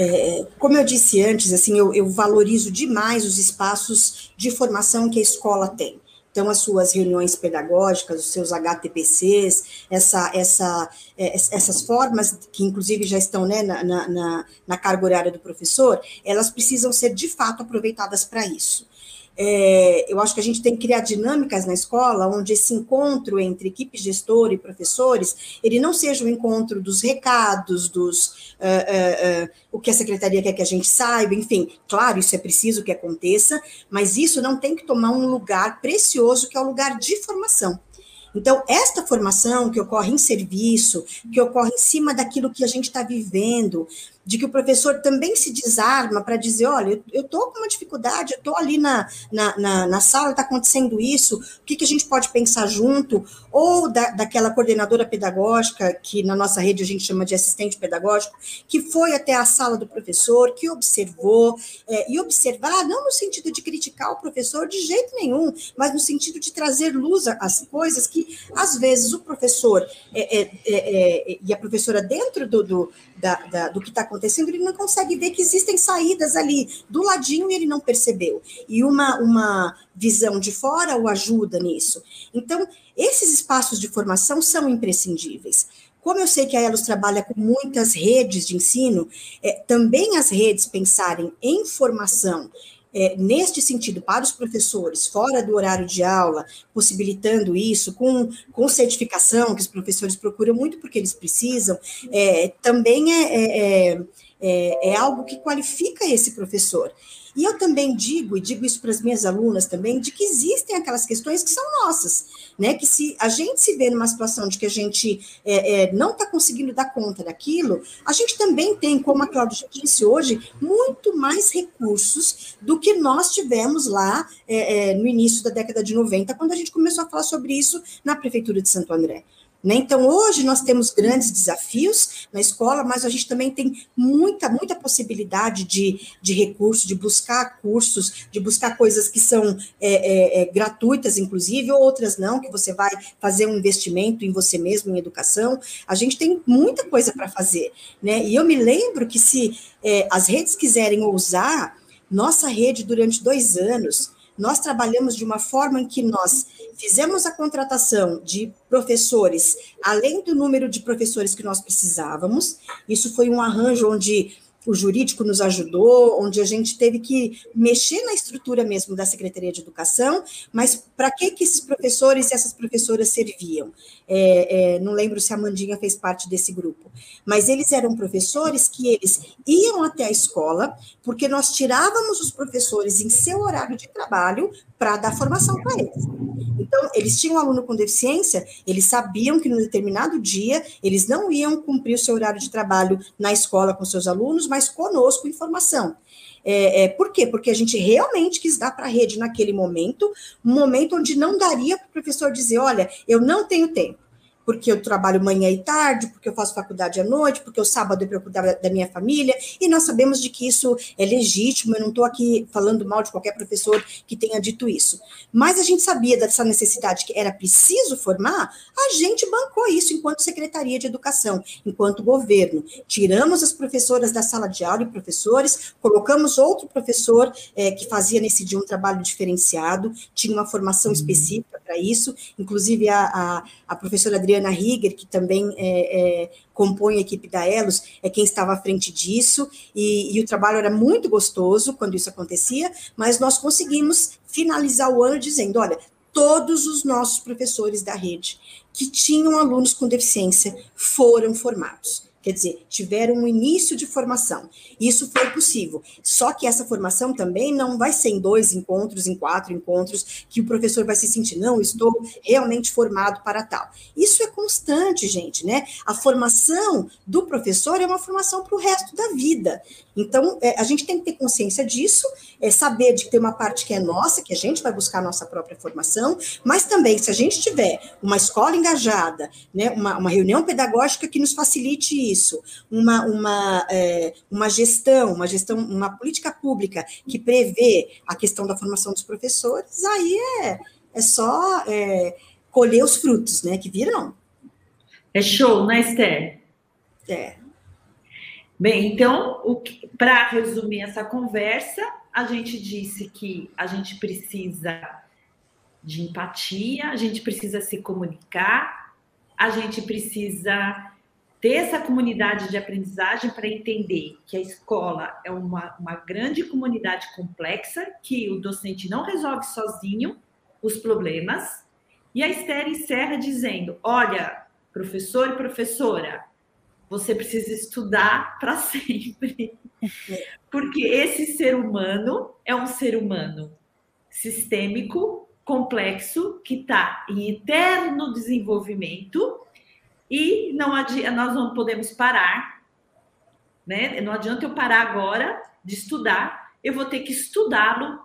É, como eu disse antes, assim, eu, eu valorizo demais os espaços de formação que a escola tem. Então, as suas reuniões pedagógicas, os seus HTPCs, essa, essa, é, essas formas, que inclusive já estão né, na, na, na carga horária do professor, elas precisam ser de fato aproveitadas para isso. É, eu acho que a gente tem que criar dinâmicas na escola onde esse encontro entre equipe gestora e professores, ele não seja o encontro dos recados, dos uh, uh, uh, o que a secretaria quer que a gente saiba, enfim, claro, isso é preciso que aconteça, mas isso não tem que tomar um lugar precioso que é o lugar de formação. Então, esta formação que ocorre em serviço, que ocorre em cima daquilo que a gente está vivendo, de que o professor também se desarma para dizer, olha, eu estou com uma dificuldade, eu estou ali na, na, na, na sala, está acontecendo isso, o que, que a gente pode pensar junto? Ou da, daquela coordenadora pedagógica, que na nossa rede a gente chama de assistente pedagógico, que foi até a sala do professor, que observou, é, e observar não no sentido de criticar o professor de jeito nenhum, mas no sentido de trazer luz às coisas que, às vezes, o professor é, é, é, é e a professora dentro do, do, da, da, do que está acontecendo, ele não consegue ver que existem saídas ali do ladinho e ele não percebeu. E uma, uma visão de fora o ajuda nisso. Então, esses espaços de formação são imprescindíveis. Como eu sei que a Elos trabalha com muitas redes de ensino, é, também as redes pensarem em formação é, neste sentido, para os professores, fora do horário de aula, possibilitando isso, com, com certificação, que os professores procuram muito porque eles precisam, é, também é, é, é, é, é algo que qualifica esse professor. E eu também digo, e digo isso para as minhas alunas também, de que existem aquelas questões que são nossas, né? Que se a gente se vê numa situação de que a gente é, é, não está conseguindo dar conta daquilo, a gente também tem, como a Cláudia disse hoje, muito mais recursos do que nós tivemos lá é, é no início da década de 90, quando a gente começou a falar sobre isso na Prefeitura de Santo André. Né? Então, hoje nós temos grandes desafios na escola, mas a gente também tem muita, muita possibilidade de, de recurso, de buscar cursos, de buscar coisas que são é, é, é, gratuitas, inclusive, ou outras não, que você vai fazer um investimento em você mesmo, em educação. A gente tem muita coisa para fazer. Né? E eu me lembro que se é, as redes quiserem ousar, nossa rede, durante dois anos, nós trabalhamos de uma forma em que nós fizemos a contratação de professores, além do número de professores que nós precisávamos. Isso foi um arranjo onde o jurídico nos ajudou, onde a gente teve que mexer na estrutura mesmo da Secretaria de Educação, mas para que, que esses professores e essas professoras serviam? É, é, não lembro se a Mandinha fez parte desse grupo, mas eles eram professores que eles iam até a escola, porque nós tirávamos os professores em seu horário de trabalho para dar formação para eles. Então, eles tinham um aluno com deficiência, eles sabiam que no determinado dia eles não iam cumprir o seu horário de trabalho na escola com seus alunos, mas conosco em formação. É, é, por quê? Porque a gente realmente quis dar para a rede naquele momento, um momento onde não daria para o professor dizer: olha, eu não tenho tempo porque eu trabalho manhã e tarde, porque eu faço faculdade à noite, porque o sábado é para cuidar da minha família, e nós sabemos de que isso é legítimo, eu não estou aqui falando mal de qualquer professor que tenha dito isso. Mas a gente sabia dessa necessidade que era preciso formar, a gente bancou isso enquanto Secretaria de Educação, enquanto governo. Tiramos as professoras da sala de aula e professores, colocamos outro professor é, que fazia nesse dia um trabalho diferenciado, tinha uma formação uhum. específica para isso, inclusive a, a, a professora Adriana Adriana Rieger, que também é, é, compõe a equipe da Elos, é quem estava à frente disso, e, e o trabalho era muito gostoso quando isso acontecia, mas nós conseguimos finalizar o ano dizendo: olha, todos os nossos professores da rede que tinham alunos com deficiência foram formados. Quer dizer, tiveram um início de formação. Isso foi possível. Só que essa formação também não vai ser em dois encontros, em quatro encontros, que o professor vai se sentir, não, estou realmente formado para tal. Isso é constante, gente, né? A formação do professor é uma formação para o resto da vida. Então, é, a gente tem que ter consciência disso, é, saber de que tem uma parte que é nossa, que a gente vai buscar a nossa própria formação, mas também, se a gente tiver uma escola engajada, né, uma, uma reunião pedagógica que nos facilite isso, uma, uma, é, uma gestão, uma gestão, uma política pública que prevê a questão da formação dos professores, aí é, é só é, colher os frutos, né? Que virão. É show, né, Esther? É. Bem, então, para resumir essa conversa, a gente disse que a gente precisa de empatia, a gente precisa se comunicar, a gente precisa ter essa comunidade de aprendizagem para entender que a escola é uma, uma grande comunidade complexa, que o docente não resolve sozinho os problemas. E a Esther encerra dizendo: olha, professor e professora, você precisa estudar para [LAUGHS] sempre. Porque esse ser humano é um ser humano sistêmico, complexo, que está em eterno desenvolvimento e não nós não podemos parar, né? Não adianta eu parar agora de estudar, eu vou ter que estudá-lo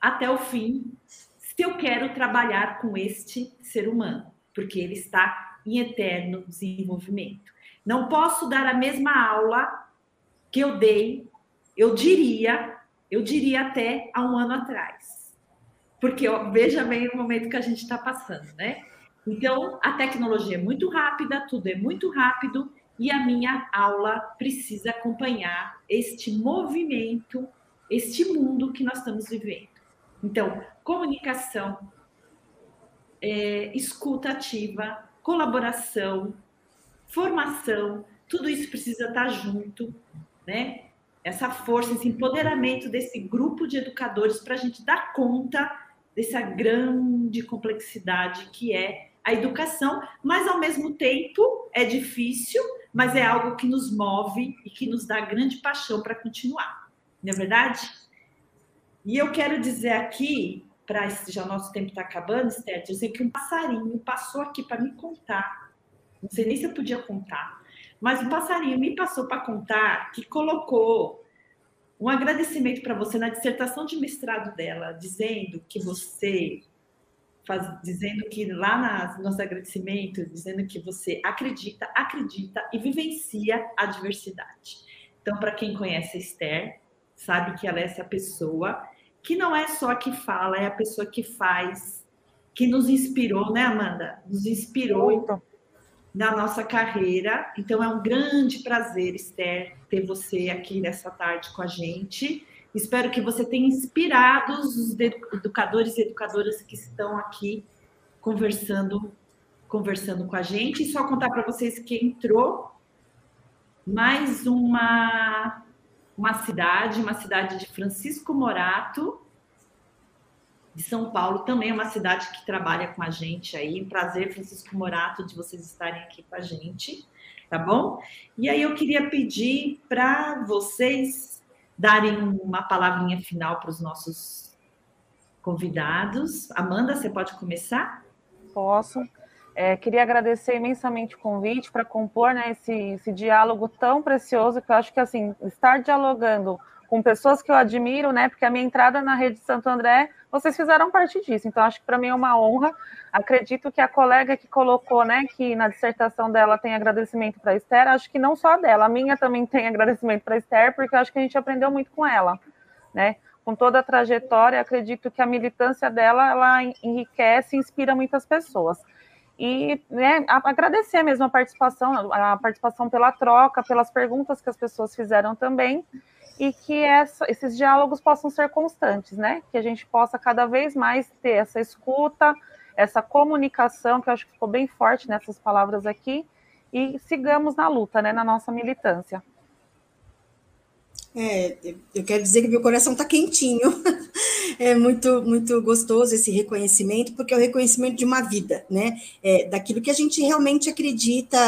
até o fim, se eu quero trabalhar com este ser humano, porque ele está em eterno desenvolvimento. Não posso dar a mesma aula que eu dei, eu diria, eu diria até há um ano atrás. Porque ó, veja bem o momento que a gente está passando, né? Então, a tecnologia é muito rápida, tudo é muito rápido, e a minha aula precisa acompanhar este movimento, este mundo que nós estamos vivendo. Então, comunicação, é, escuta ativa, colaboração, formação, tudo isso precisa estar junto, né? Essa força, esse empoderamento desse grupo de educadores para a gente dar conta dessa grande complexidade que é a educação, mas ao mesmo tempo é difícil, mas é algo que nos move e que nos dá grande paixão para continuar, não é verdade? E eu quero dizer aqui, para já nosso tempo está acabando, Esther, dizer que um passarinho passou aqui para me contar não sei nem se eu podia contar, mas o passarinho me passou para contar que colocou um agradecimento para você na dissertação de mestrado dela, dizendo que você faz, dizendo que lá na, nosso agradecimento, dizendo que você acredita, acredita e vivencia a diversidade. Então, para quem conhece a Esther, sabe que ela é essa pessoa que não é só a que fala, é a pessoa que faz, que nos inspirou, né, Amanda? Nos inspirou Muito na nossa carreira. Então é um grande prazer, Esther, ter você aqui nessa tarde com a gente. Espero que você tenha inspirado os educadores e educadoras que estão aqui conversando conversando com a gente. E só contar para vocês que entrou mais uma uma cidade, uma cidade de Francisco Morato, de São Paulo, também é uma cidade que trabalha com a gente aí. Prazer, Francisco Morato, de vocês estarem aqui com a gente, tá bom? E aí eu queria pedir para vocês darem uma palavrinha final para os nossos convidados. Amanda, você pode começar? Posso. É, queria agradecer imensamente o convite para compor né, esse, esse diálogo tão precioso que eu acho que assim estar dialogando com pessoas que eu admiro, né? Porque a minha entrada na rede Santo André, vocês fizeram parte disso. Então, acho que para mim é uma honra. Acredito que a colega que colocou, né, que na dissertação dela tem agradecimento para a Esther, acho que não só dela, a minha também tem agradecimento para a Esther, porque acho que a gente aprendeu muito com ela, né? Com toda a trajetória, acredito que a militância dela, ela enriquece e inspira muitas pessoas e né, agradecer mesmo a participação, a participação pela troca, pelas perguntas que as pessoas fizeram também, e que essa, esses diálogos possam ser constantes, né? Que a gente possa cada vez mais ter essa escuta, essa comunicação, que eu acho que ficou bem forte nessas palavras aqui, e sigamos na luta, né? Na nossa militância. É, eu quero dizer que meu coração está quentinho. [LAUGHS] É muito, muito gostoso esse reconhecimento, porque é o reconhecimento de uma vida, né? É, daquilo que a gente realmente acredita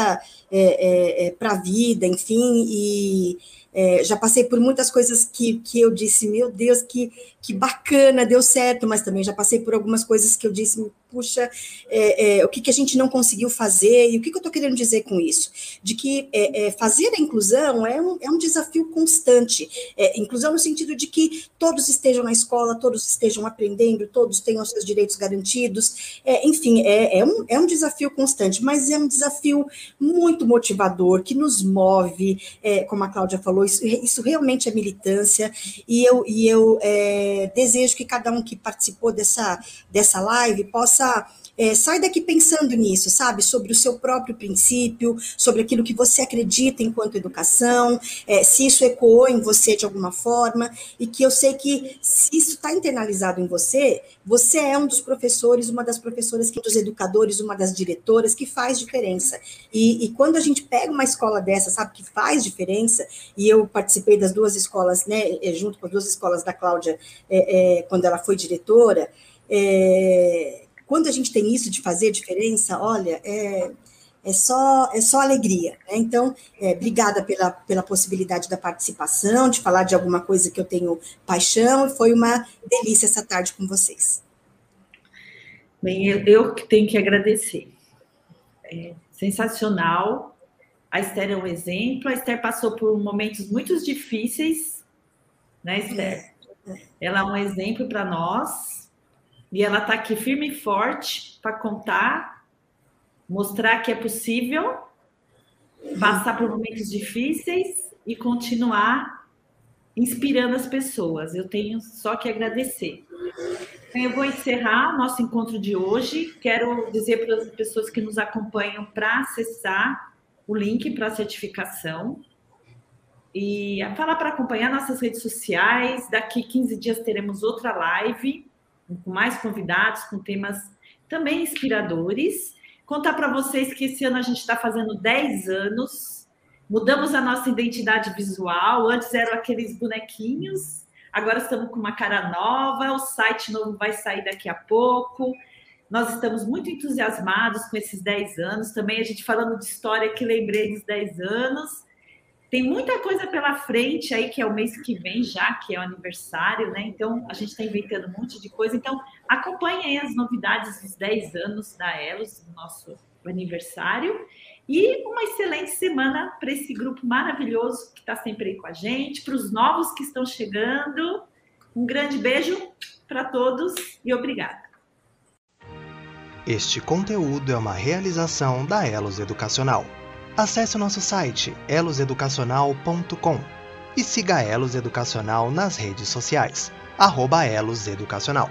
é, é, é para a vida, enfim, e é, já passei por muitas coisas que, que eu disse, meu Deus, que, que bacana, deu certo, mas também já passei por algumas coisas que eu disse, puxa, é, é, o que, que a gente não conseguiu fazer, e o que, que eu estou querendo dizer com isso? De que é, é, fazer a inclusão é um, é um desafio constante, é, inclusão no sentido de que todos estejam na escola, todos estejam aprendendo, todos tenham seus direitos garantidos, enfim, é, um, é um desafio constante, mas é um desafio muito motivador, que nos move, como a Cláudia falou, isso, isso realmente é militância, e eu, e eu desejo que cada um que participou dessa, dessa live possa é, sai daqui pensando nisso, sabe? Sobre o seu próprio princípio, sobre aquilo que você acredita enquanto educação, é, se isso ecoou em você de alguma forma, e que eu sei que se isso está internalizado em você, você é um dos professores, uma das professoras, que dos educadores, uma das diretoras que faz diferença. E, e quando a gente pega uma escola dessa, sabe, que faz diferença, e eu participei das duas escolas, né, é, junto com as duas escolas da Cláudia, é, é, quando ela foi diretora, é, quando a gente tem isso de fazer diferença, olha, é, é só, é só alegria. Né? Então, é, obrigada pela, pela possibilidade da participação, de falar de alguma coisa que eu tenho paixão, e foi uma delícia essa tarde com vocês. Bem, eu que tenho que agradecer. É sensacional. A Esther é um exemplo. A Esther passou por momentos muito difíceis, né, Esther? É, é. Ela é um exemplo para nós e ela está aqui firme e forte para contar, mostrar que é possível passar por momentos difíceis e continuar inspirando as pessoas. Eu tenho só que agradecer. Então, eu vou encerrar nosso encontro de hoje. Quero dizer para as pessoas que nos acompanham para acessar o link para a certificação e falar para acompanhar nossas redes sociais. Daqui 15 dias teremos outra live com mais convidados, com temas também inspiradores. Contar para vocês que esse ano a gente está fazendo 10 anos, mudamos a nossa identidade visual, antes eram aqueles bonequinhos, agora estamos com uma cara nova, o site novo vai sair daqui a pouco. Nós estamos muito entusiasmados com esses 10 anos. Também a gente falando de história que lembrei dos 10 anos. Tem muita coisa pela frente aí, que é o mês que vem já, que é o aniversário, né? Então, a gente está inventando um monte de coisa. Então, acompanhem as novidades dos 10 anos da Elos, do nosso aniversário. E uma excelente semana para esse grupo maravilhoso que está sempre aí com a gente, para os novos que estão chegando. Um grande beijo para todos e obrigada. Este conteúdo é uma realização da Elos Educacional. Acesse o nosso site eloseducacional.com e siga a Elos Educacional nas redes sociais, arroba Elos Educacional.